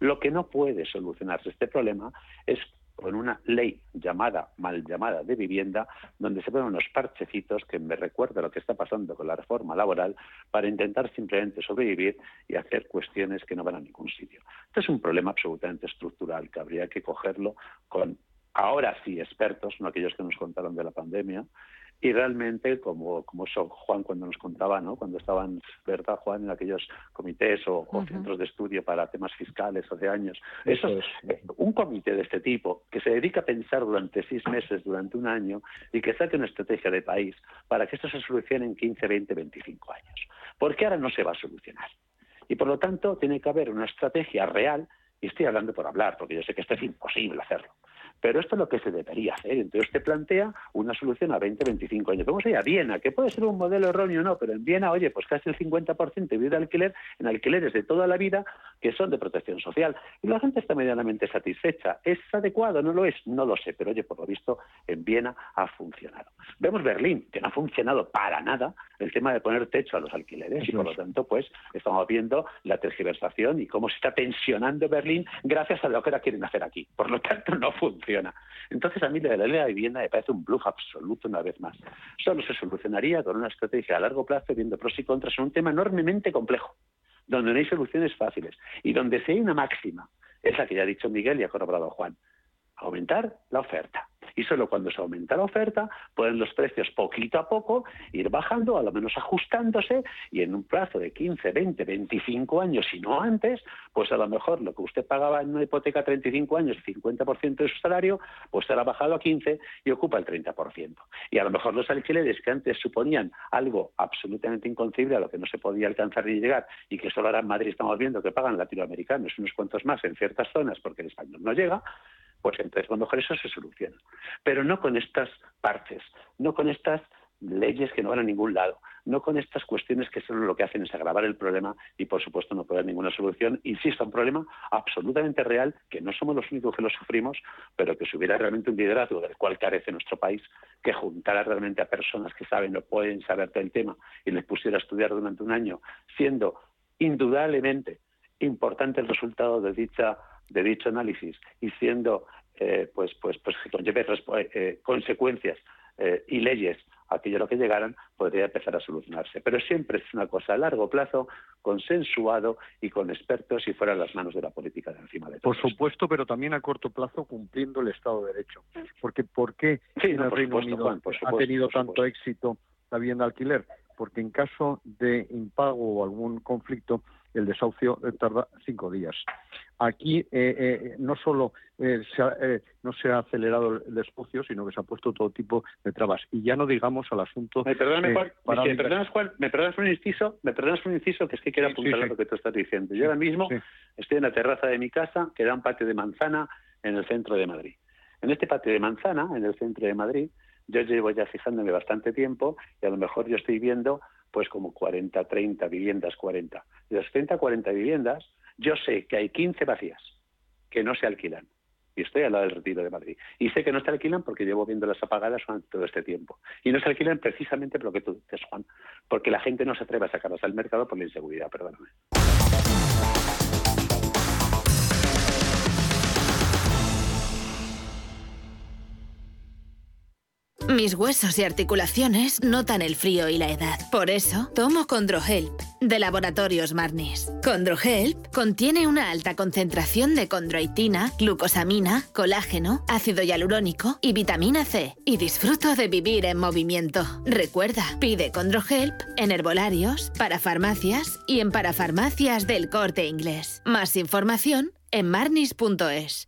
S16: Lo que no puede solucionarse este problema es con una ley llamada, mal llamada de vivienda, donde se ponen unos parchecitos que me recuerda lo que está pasando con la reforma laboral para intentar simplemente sobrevivir y hacer cuestiones que no van a ningún sitio. Este es un problema absolutamente estructural que habría que cogerlo con ahora sí expertos, no aquellos que nos contaron de la pandemia, y realmente, como, como eso Juan cuando nos contaba, ¿no? cuando estaban, ¿verdad, Juan, en aquellos comités o, centros de estudio para temas fiscales hace años? Eso, es. Eh, un comité de este tipo que se dedica a pensar durante seis meses, durante un año, y que saque una estrategia de país para que esto se solucione en 15, 20, 25 años. Porque ahora no se va a solucionar. Y por lo tanto, tiene que haber una estrategia real, y estoy hablando por hablar, porque yo sé que esto es imposible hacerlo pero esto es lo que se debería hacer. Entonces te plantea una solución a 20, 25 años. Vamos a ir a Viena, que puede ser un modelo erróneo o no, pero en Viena, oye, pues casi el 50% vive de alquiler en alquileres de toda la vida que son de protección social. Y la gente está medianamente satisfecha. ¿Es adecuado? ¿No lo es? No lo sé, pero oye, por lo visto en Viena ha funcionado. Vemos Berlín, que no ha funcionado para nada el tema de poner techo a los alquileres y por lo tanto, pues estamos viendo la tergiversación y cómo se está tensionando Berlín gracias a lo que ahora quieren hacer aquí. Por lo tanto, no funciona. Entonces a mí la ley de la vivienda me parece un bluff absoluto una vez más. Solo se solucionaría con una estrategia a largo plazo viendo pros y contras en un tema enormemente complejo, donde no hay soluciones fáciles y donde si hay una máxima, es la que ya ha dicho Miguel y ha corroborado Juan, aumentar la oferta y solo cuando se aumenta la oferta pueden los precios poquito a poco ir bajando, a lo menos ajustándose y en un plazo de 15, 20, 25 años, si no antes, pues a lo mejor lo que usted pagaba en una hipoteca 35 años, 50% de su salario, pues será bajado a 15 y ocupa el 30%. Y a lo mejor los alquileres que antes suponían algo absolutamente inconcebible a lo que no se podía alcanzar ni llegar y que solo ahora en Madrid estamos viendo que pagan latinoamericanos unos cuantos más en ciertas zonas porque el español no llega, pues entonces a lo eso se soluciona. Pero no con estas partes, no con estas leyes que no van a ningún lado, no con estas cuestiones que solo lo que hacen es agravar el problema y por supuesto no haber ninguna solución. Insisto, un problema absolutamente real, que no somos los únicos que lo sufrimos, pero que si hubiera realmente un liderazgo del cual carece nuestro país, que juntara realmente a personas que saben o pueden saber del tema y les pusiera a estudiar durante un año, siendo indudablemente importante el resultado de dicha de dicho análisis y siendo eh, pues pues pues que conlleve eh, consecuencias eh, y leyes aquello a lo que llegaran podría empezar a solucionarse. Pero siempre es una cosa a largo plazo, consensuado y con expertos y fuera de las manos de la política de encima de todo.
S15: Por supuesto, pero también a corto plazo cumpliendo el Estado de Derecho. Porque ¿por qué
S16: en el Reino Unido
S15: ha tenido tanto éxito la vivienda alquiler? Porque en caso de impago o algún conflicto, el desahucio tarda cinco días. Aquí eh, eh, no solo eh, no se ha acelerado el desahucio, sino que se ha puesto todo tipo de trabas. Y ya no digamos al asunto.
S16: Me perdonas, Juan, me perdonas, Juan, me perdonas un inciso, me perdonas un inciso que es que quiero apuntar a lo que tú estás diciendo. Yo ahora mismo estoy en la terraza de mi casa, que da un patio de manzana en el centro de Madrid. En este patio de manzana, en el centro de Madrid, yo llevo ya fijándome bastante tiempo y a lo mejor yo estoy viendo pues como 40, 30 viviendas, 40. De las 30, 40 viviendas, yo sé que hay 15 vacías que no se alquilan. Y estoy al lado del retiro de Madrid. Y sé que no se alquilan porque llevo viéndolas apagadas durante todo este tiempo. Y no se alquilan precisamente por lo que tú dices, Juan. Porque la gente no se atreve a sacarlas al mercado por la inseguridad, perdóname.
S17: Mis huesos y articulaciones notan el frío y la edad. Por eso, tomo Condrohelp, de Laboratorios Marnis. Condrohelp contiene una alta concentración de condroitina, glucosamina, colágeno, ácido hialurónico y vitamina C. Y disfruto de vivir en movimiento. Recuerda, pide Condrohelp en herbolarios, para farmacias y en parafarmacias del corte inglés. Más información en marnis.es.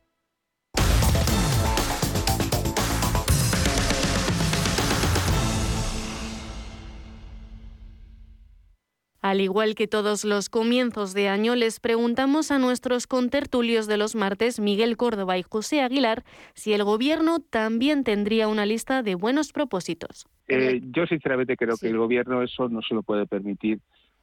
S4: Al igual que todos los comienzos de año, les preguntamos a nuestros contertulios de los martes, Miguel Córdoba y José Aguilar, si el Gobierno también tendría una lista de buenos propósitos.
S18: Eh, yo sinceramente creo que el Gobierno eso no se lo puede permitir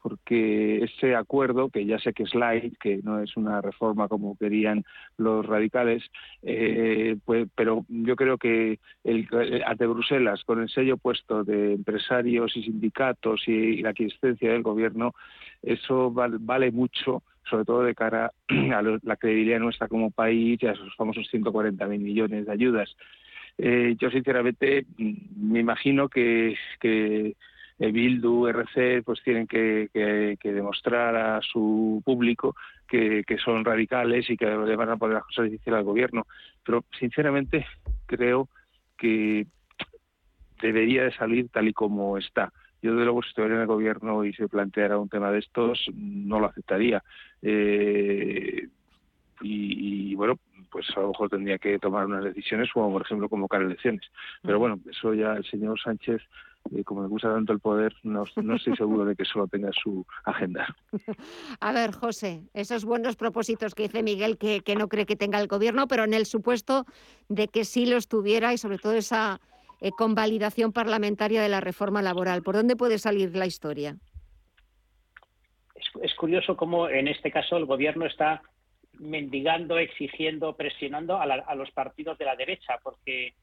S18: porque ese acuerdo, que ya sé que es light, que no es una reforma como querían los radicales, eh, pues, pero yo creo que el, ante Bruselas, con el sello puesto de empresarios y sindicatos y, la existencia del gobierno, eso vale, mucho sobre todo de cara a la credibilidad nuestra como país y a esos famosos 140.000 millones de ayudas. Eh, yo sinceramente mm, me imagino que, eh, Bildu, RC, pues tienen que, demostrar a su público que, son radicales y que le van a poner las cosas difíciles al gobierno. Pero sinceramente creo que debería de salir tal y como está. Yo, de luego, si estuviera en el gobierno y se planteara un tema de estos, no lo aceptaría. Eh, y, bueno, pues a lo mejor tendría que tomar unas decisiones, como por ejemplo convocar elecciones. Pero bueno, eso ya el señor Sánchez y como le gusta tanto el poder, no, estoy seguro de que solo tenga su agenda.
S1: A ver, José, esos buenos propósitos que dice Miguel que, no cree que tenga el gobierno, pero en el supuesto de que sí los tuviera y sobre todo esa eh, convalidación parlamentaria de la reforma laboral, ¿por dónde puede salir la historia?
S19: Es, curioso cómo en este caso el gobierno está mendigando, exigiendo, presionando a, los partidos de la derecha, porque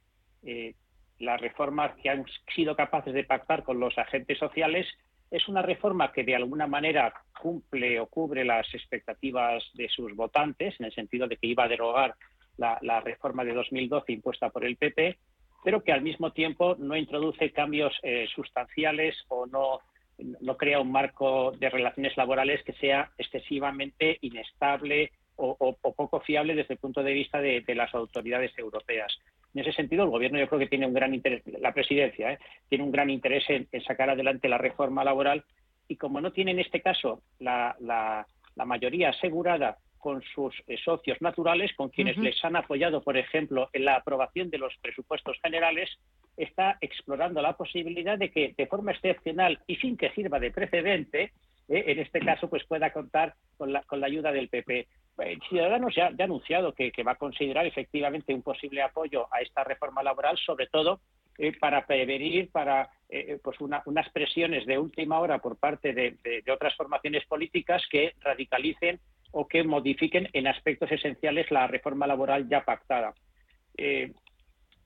S19: eh, las reformas que han sido capaces de pactar con los agentes sociales es una reforma que de alguna manera cumple o cubre las expectativas de sus votantes, en el sentido de que iba a derogar la, reforma de 2012 impuesta por el PP, pero que al mismo tiempo no introduce cambios eh, sustanciales o no, no crea un marco de relaciones laborales que sea excesivamente inestable o, poco fiable desde el punto de vista de las autoridades europeas. En ese sentido, el Gobierno yo creo que tiene un gran interés, la Presidencia ¿eh? tiene un gran interés en, sacar adelante la reforma laboral y como no tiene en este caso la, mayoría asegurada con sus eh, socios naturales, con quienes les han apoyado, por ejemplo, en la aprobación de los presupuestos generales, está explorando la posibilidad de que de forma excepcional y sin que sirva de precedente, eh, en este caso, pues pueda contar con la, con la ayuda del PP. Ciudadanos ya, ha anunciado que, va a considerar efectivamente un posible apoyo a esta reforma laboral, sobre todo eh, para prevenir para eh, pues unas presiones de última hora por parte de, otras formaciones políticas que radicalicen o que modifiquen en aspectos esenciales la reforma laboral ya pactada.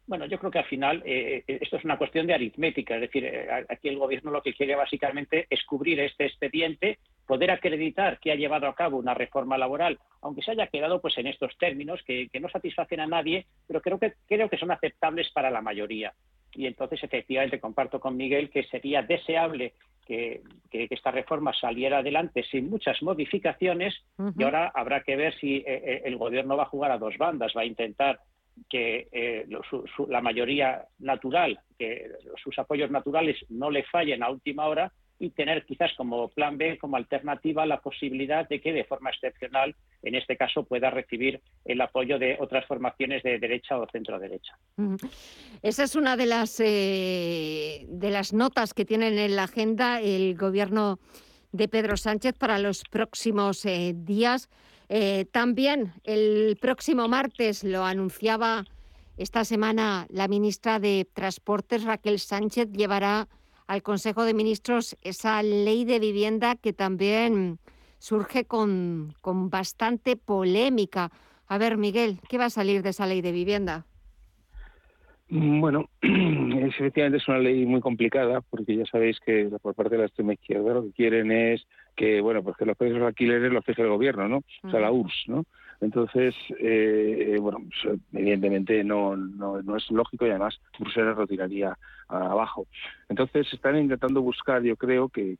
S19: Bueno, yo creo que al final esto es una cuestión de aritmética, es decir, aquí el gobierno lo que quiere básicamente es cubrir este expediente poder acreditar que ha llevado a cabo una reforma laboral, aunque se haya quedado pues en estos términos que, no satisfacen a nadie, pero creo que creo que son aceptables para la mayoría. Y entonces efectivamente comparto con Miguel que sería deseable que, esta reforma saliera adelante sin muchas modificaciones y ahora habrá que ver si eh, eh, el gobierno va a jugar a dos bandas, va a intentar que eh, la mayoría natural, que sus apoyos naturales no le fallen a última hora y tener quizás como plan B, como alternativa, la posibilidad de que de forma excepcional, en este caso, pueda recibir el apoyo de otras formaciones de derecha o centro derecha.
S1: Esa es una de las, eh, de las notas que tienen en la agenda el gobierno de Pedro Sánchez para los próximos eh, días. Eh, también el próximo martes lo anunciaba esta semana la ministra de Transportes, Raquel Sánchez, llevará al Consejo de Ministros esa ley de vivienda que también surge con, con bastante polémica. A ver, Miguel, ¿qué va a salir de esa ley de vivienda?
S18: Mm, bueno, efectivamente es una ley muy complicada porque ya sabéis que por parte de la extrema izquierda lo que quieren es que, bueno, pues que los precios alquileres los fije el gobierno, ¿no? O sea, la URSS, ¿no? Entonces, eh, bueno, pues, evidentemente no, no, no, es lógico y además Bruselas lo tiraría abajo. Entonces, están intentando buscar, yo creo, que,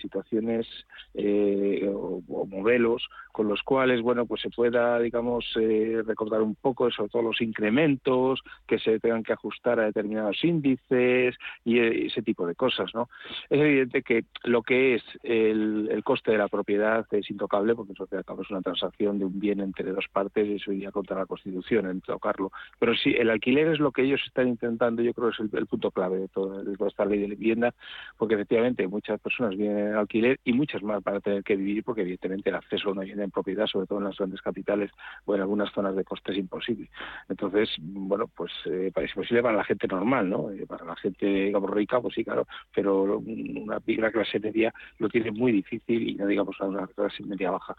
S18: situaciones eh, o, modelos con los cuales, bueno, pues se pueda, digamos, eh, recordar un poco sobre todo los incrementos, que se tengan que ajustar a determinados índices y ese tipo de cosas, ¿no? Es evidente que lo que es el, coste de la propiedad es intocable porque eso es una transacción de un bien entre dos partes y eso iría contra la Constitución en tocarlo. Pero sí, el alquiler es lo que ellos están intentando, yo creo que es el punto clave de toda esta ley de vivienda, porque efectivamente muchas personas vienen en alquiler y muchas más para tener que vivir, porque evidentemente el acceso a una vivienda en propiedad, sobre todo en las grandes capitales o en algunas zonas de coste, es imposible. Entonces, bueno, pues eh, es posible para la gente normal, ¿no? Eh, para la gente, digamos, rica, pues sí, claro, pero una, una clase media lo tiene muy difícil y no digamos a una clase media baja.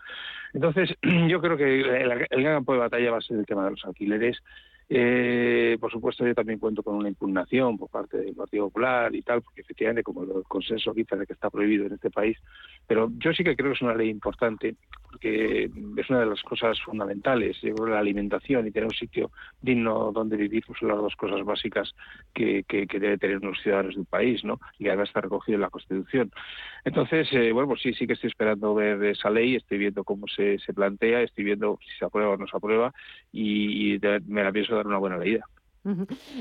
S18: Entonces, yo creo que el, el gran campo de batalla va a ser el tema de los alquileres. Eh, por supuesto, yo también cuento con una impugnación por parte del Partido Popular y tal, porque efectivamente, como el consenso quizá de que está prohibido en este país, pero yo sí que creo que es una ley importante, porque es una de las cosas fundamentales. Yo la alimentación y tener un sitio digno donde vivir pues, son las dos cosas básicas que, que, debe tener los ciudadanos del país, ¿no? Y además está recogido en la Constitución. Entonces, eh, bueno, pues sí, sí que estoy esperando ver esa ley, estoy viendo cómo se, plantea, estoy viendo si se aprueba o no se aprueba y me la pienso dar una buena leída.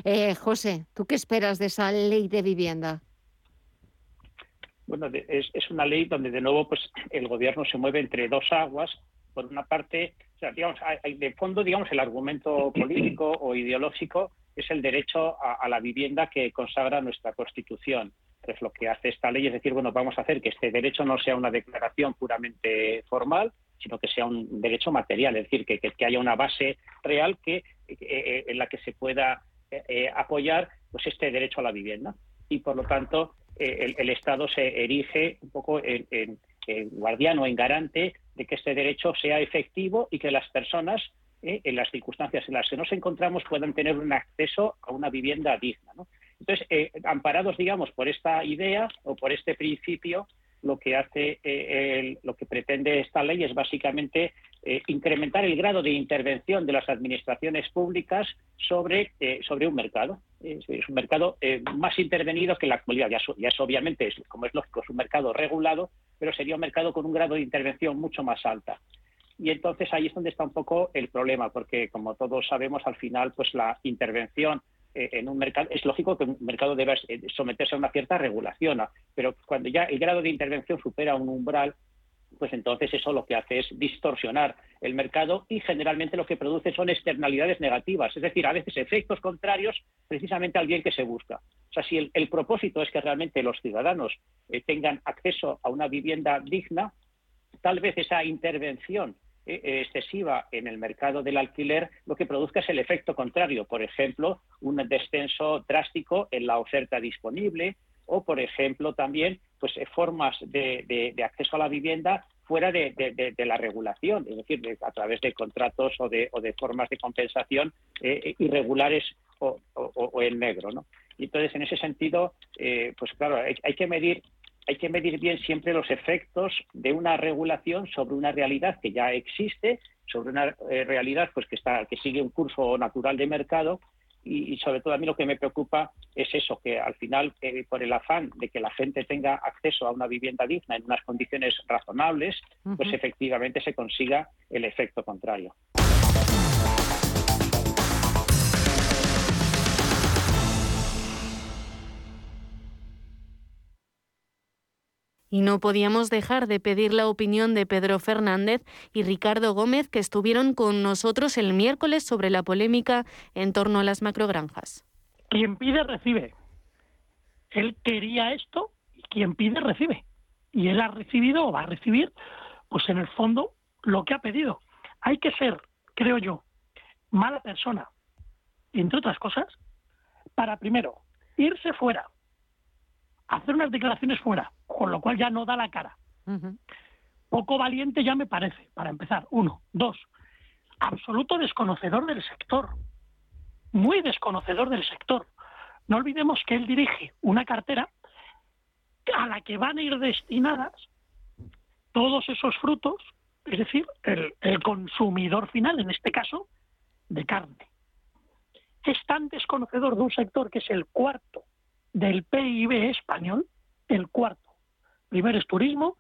S1: Eh, José, ¿tú qué esperas de esa ley de vivienda?
S19: Bueno, es, es, una ley donde de nuevo pues el gobierno se mueve entre dos aguas. Por una parte, o sea, digamos, hay, de fondo, digamos, el argumento político o ideológico es el derecho a, a, la vivienda que consagra nuestra Constitución. Es lo que hace esta ley, es decir, bueno, vamos a hacer que este derecho no sea una declaración puramente formal, sino que sea un derecho material, es decir, que, que, haya una base real que, eh, en la que se pueda eh, eh, apoyar pues este derecho a la vivienda. Y por lo tanto, el, Estado se erige un poco en, en, guardiano, en garante de que este derecho sea efectivo y que las personas, en las circunstancias en las que nos encontramos, puedan tener un acceso a una vivienda digna. Entonces, amparados, digamos, por esta idea o por este principio, lo que hace eh, lo que pretende esta ley es básicamente eh, incrementar el grado de intervención de las administraciones públicas sobre, eh, sobre un mercado. Es, un mercado más intervenido que la actualidad. Ya, ya es obviamente, es, como es lógico, es un mercado regulado, pero sería un mercado con un grado de intervención mucho más alta. Y entonces ahí es donde está un poco el problema, porque como todos sabemos, al final, pues la intervención en un mercado, es lógico que un mercado debe eh, someterse a una cierta regulación, pero cuando ya el grado de intervención supera un umbral, pues entonces eso lo que hace es distorsionar el mercado y generalmente lo que produce son externalidades negativas, es decir, a veces efectos contrarios precisamente al bien que se busca. O sea, si el, propósito es que realmente los ciudadanos eh, tengan acceso a una vivienda digna, tal vez esa intervención eh, excesiva en el mercado del alquiler, lo que produzca es el efecto contrario. Por ejemplo, un descenso drástico en la oferta disponible o, por ejemplo, también pues, eh, formas de, acceso a la vivienda fuera de, la regulación, es decir, a través de contratos o de, formas de compensación eh, irregulares o, en negro. ¿no? Entonces, en ese sentido, pues claro, hay que medir hay que medir bien siempre los efectos de una regulación sobre una realidad que ya existe, sobre una eh, realidad pues que está que sigue un curso natural de mercado y, sobre todo a mí lo que me preocupa es eso que al final eh, por el afán de que la gente tenga acceso a una vivienda digna en unas condiciones razonables, pues efectivamente se consiga el efecto contrario.
S4: Y no podíamos dejar de pedir la opinión de Pedro Fernández y Ricardo Gómez, que estuvieron con nosotros el miércoles sobre la polémica en torno a las macrogranjas.
S20: Quien pide, recibe. Él quería esto y quien pide, recibe. Y él ha recibido o va a recibir, pues en el fondo, lo que ha pedido. Hay que ser, creo yo, mala persona, entre otras cosas, para primero irse fuera, hacer unas declaraciones fuera, con lo cual ya no da la cara. Poco valiente ya me parece, para empezar. Uno. Dos. Absoluto desconocedor del sector. muy desconocedor del sector. No olvidemos que él dirige una cartera a la que van a ir destinadas todos esos frutos, es decir, el, el consumidor final, en este caso, de carne. Es tan desconocedor de un sector que es el cuarto del PIB español, el cuarto. Primero es turismo,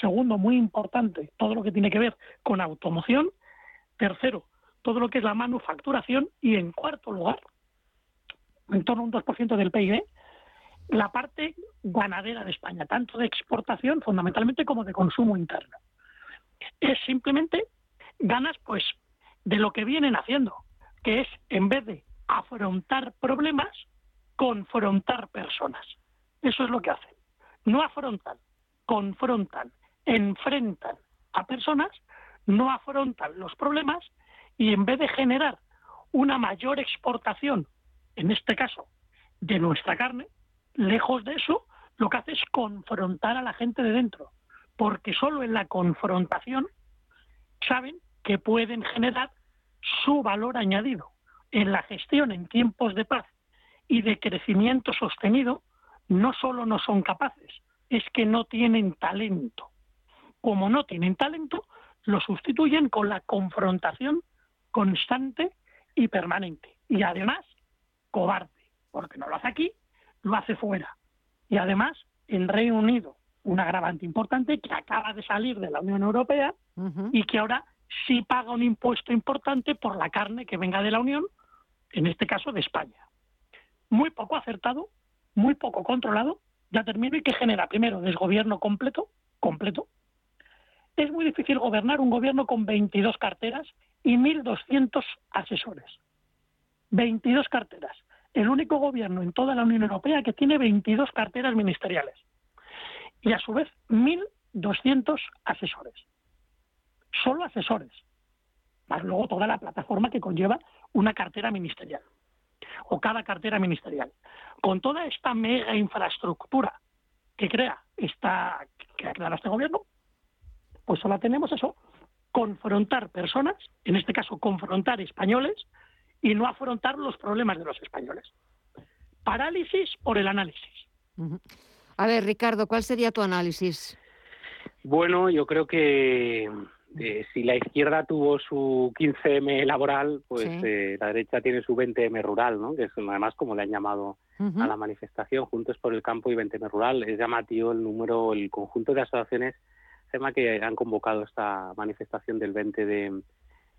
S20: segundo, muy importante, todo lo que tiene que ver con automoción, tercero, todo lo que es la manufacturación y en cuarto lugar, en torno a un 2% del PIB, la parte ganadera de España, tanto de exportación fundamentalmente como de consumo interno. Es simplemente ganas pues de lo que vienen haciendo, que es en vez de afrontar problemas, confrontar personas. Eso es lo que hacen. No afrontan, confrontan, enfrentan a personas, no afrontan los problemas y en vez de generar una mayor exportación, en este caso, de nuestra carne, lejos de eso, lo que hace es confrontar a la gente de dentro, porque solo en la confrontación saben que pueden generar su valor añadido. En la gestión en tiempos de paz y de crecimiento sostenido, no solo no son capaces, es que no tienen talento. Como no tienen talento, lo sustituyen con la confrontación constante y permanente. Y además, cobarde, porque no lo hace aquí, lo hace fuera. Y además, en Reino Unido, un agravante importante que acaba de salir de la Unión Europea y que ahora sí paga un impuesto importante por la carne que venga de la Unión, en este caso de España. Muy poco acertado, muy poco controlado, ya termino, y que genera primero desgobierno completo, completo. Es muy difícil gobernar un gobierno con 22 carteras y 1.200 asesores. 22 carteras. El único gobierno en toda la Unión Europea que tiene 22 carteras ministeriales. Y a su vez 1.200 asesores. Solo asesores. Más luego toda la plataforma que conlleva una cartera ministerial. O cada cartera ministerial. Con toda esta mega infraestructura que crea esta, que ha creado este gobierno, pues solo tenemos eso, confrontar personas, en este caso confrontar españoles, y no afrontar los problemas de los españoles. Parálisis por el análisis.
S1: A ver, Ricardo, ¿cuál sería tu análisis?
S21: Bueno, yo creo que eh, si la izquierda tuvo su 15M laboral, pues eh, la derecha tiene su 20M rural, ¿no? que es además como le han llamado a la manifestación, Juntos por el Campo y 20M rural. Es llamativo el número, el conjunto de asociaciones que han convocado esta manifestación del 20 de,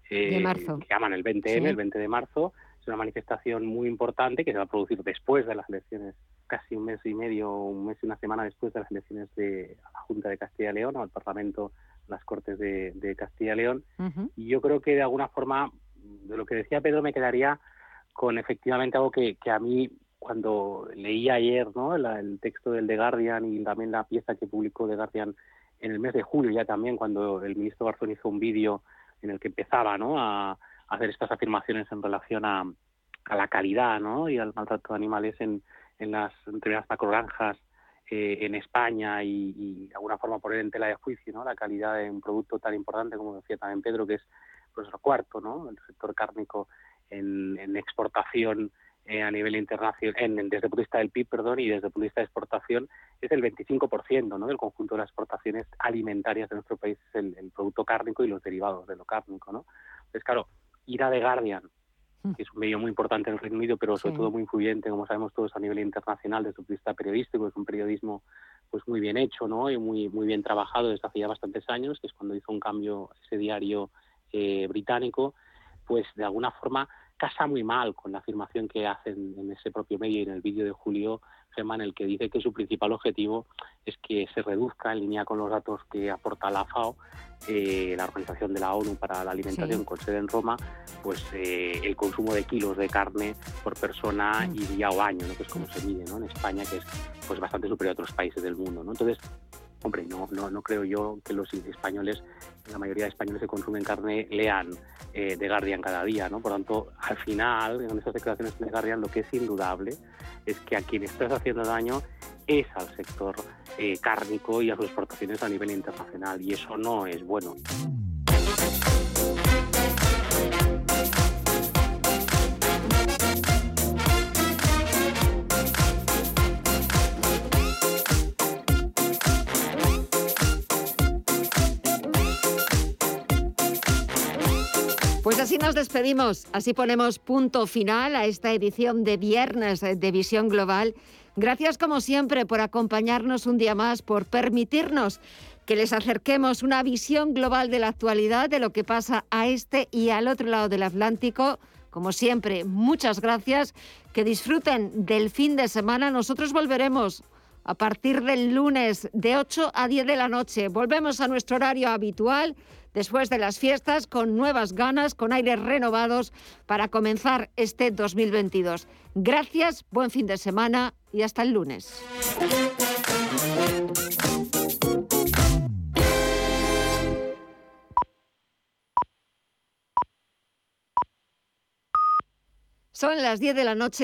S1: eh, marzo.
S21: Que llaman el 20M, el 20 de marzo. Es una manifestación muy importante que se va a producir después de las elecciones, casi un mes y medio, un mes y una semana después de las elecciones de la Junta de Castilla y León o al Parlamento, las Cortes de, Castilla y León. Y yo creo que de alguna forma, de lo que decía Pedro, me quedaría con efectivamente algo que, que a mí cuando leí ayer ¿no? el texto del The Guardian y también la pieza que publicó The Guardian en el mes de julio ya también, cuando el ministro Garzón hizo un vídeo en el que empezaba ¿no? a, hacer estas afirmaciones en relación a, a, la calidad ¿no? y al maltrato de animales en, en las determinadas macrogranjas eh, en España y, de alguna forma poner en tela de juicio ¿no? la calidad de un producto tan importante como decía también Pedro, que es pues, el cuarto, ¿no? el sector cárnico en, exportación eh, a nivel internacional, en, desde el punto de vista del PIB, perdón, y desde el punto de vista de exportación, es el 25% ¿no? del conjunto de las exportaciones alimentarias de nuestro país, el, producto cárnico y los derivados de lo cárnico. ¿no? Entonces, claro, ir a The Guardian. Que es un medio muy importante en el Reino Unido, pero sobre todo muy influyente, como sabemos todos, a nivel internacional, desde el punto de vista periodístico, es un periodismo pues muy bien hecho ¿no? y muy, muy bien trabajado desde hace ya bastantes años, que es cuando hizo un cambio ese diario eh, británico, pues de alguna forma casa muy mal con la afirmación que hacen en ese propio medio y en el vídeo de Julio Gemma, en el que dice que su principal objetivo es que se reduzca, en línea con los datos que aporta la FAO, eh, la Organización de la ONU para la Alimentación con sede en Roma, pues eh, el consumo de kilos de carne por persona y día o año, ¿no? que es como se mide ¿no? en España, que es pues bastante superior a otros países del mundo. ¿no? Entonces, hombre, no, no, no creo yo que los españoles, la mayoría de españoles que consumen carne, lean eh, The Guardian cada día, ¿no? Por tanto, al final, en esas declaraciones de Guardian, lo que es indudable es que a quien estás haciendo daño es al sector eh, cárnico y a sus exportaciones a nivel internacional, y eso no es bueno.
S1: Así nos despedimos, así ponemos punto final a esta edición de viernes de Visión Global. Gracias como siempre por acompañarnos un día más, por permitirnos que les acerquemos una visión global de la actualidad, de lo que pasa a este y al otro lado del Atlántico. Como siempre, muchas gracias, que disfruten del fin de semana. Nosotros volveremos a partir del lunes de 8 a 10 de la noche. Volvemos a nuestro horario habitual después de las fiestas con nuevas ganas, con aires renovados para comenzar este 2022. Gracias, buen fin de semana y hasta el lunes. Son las 10 de la noche.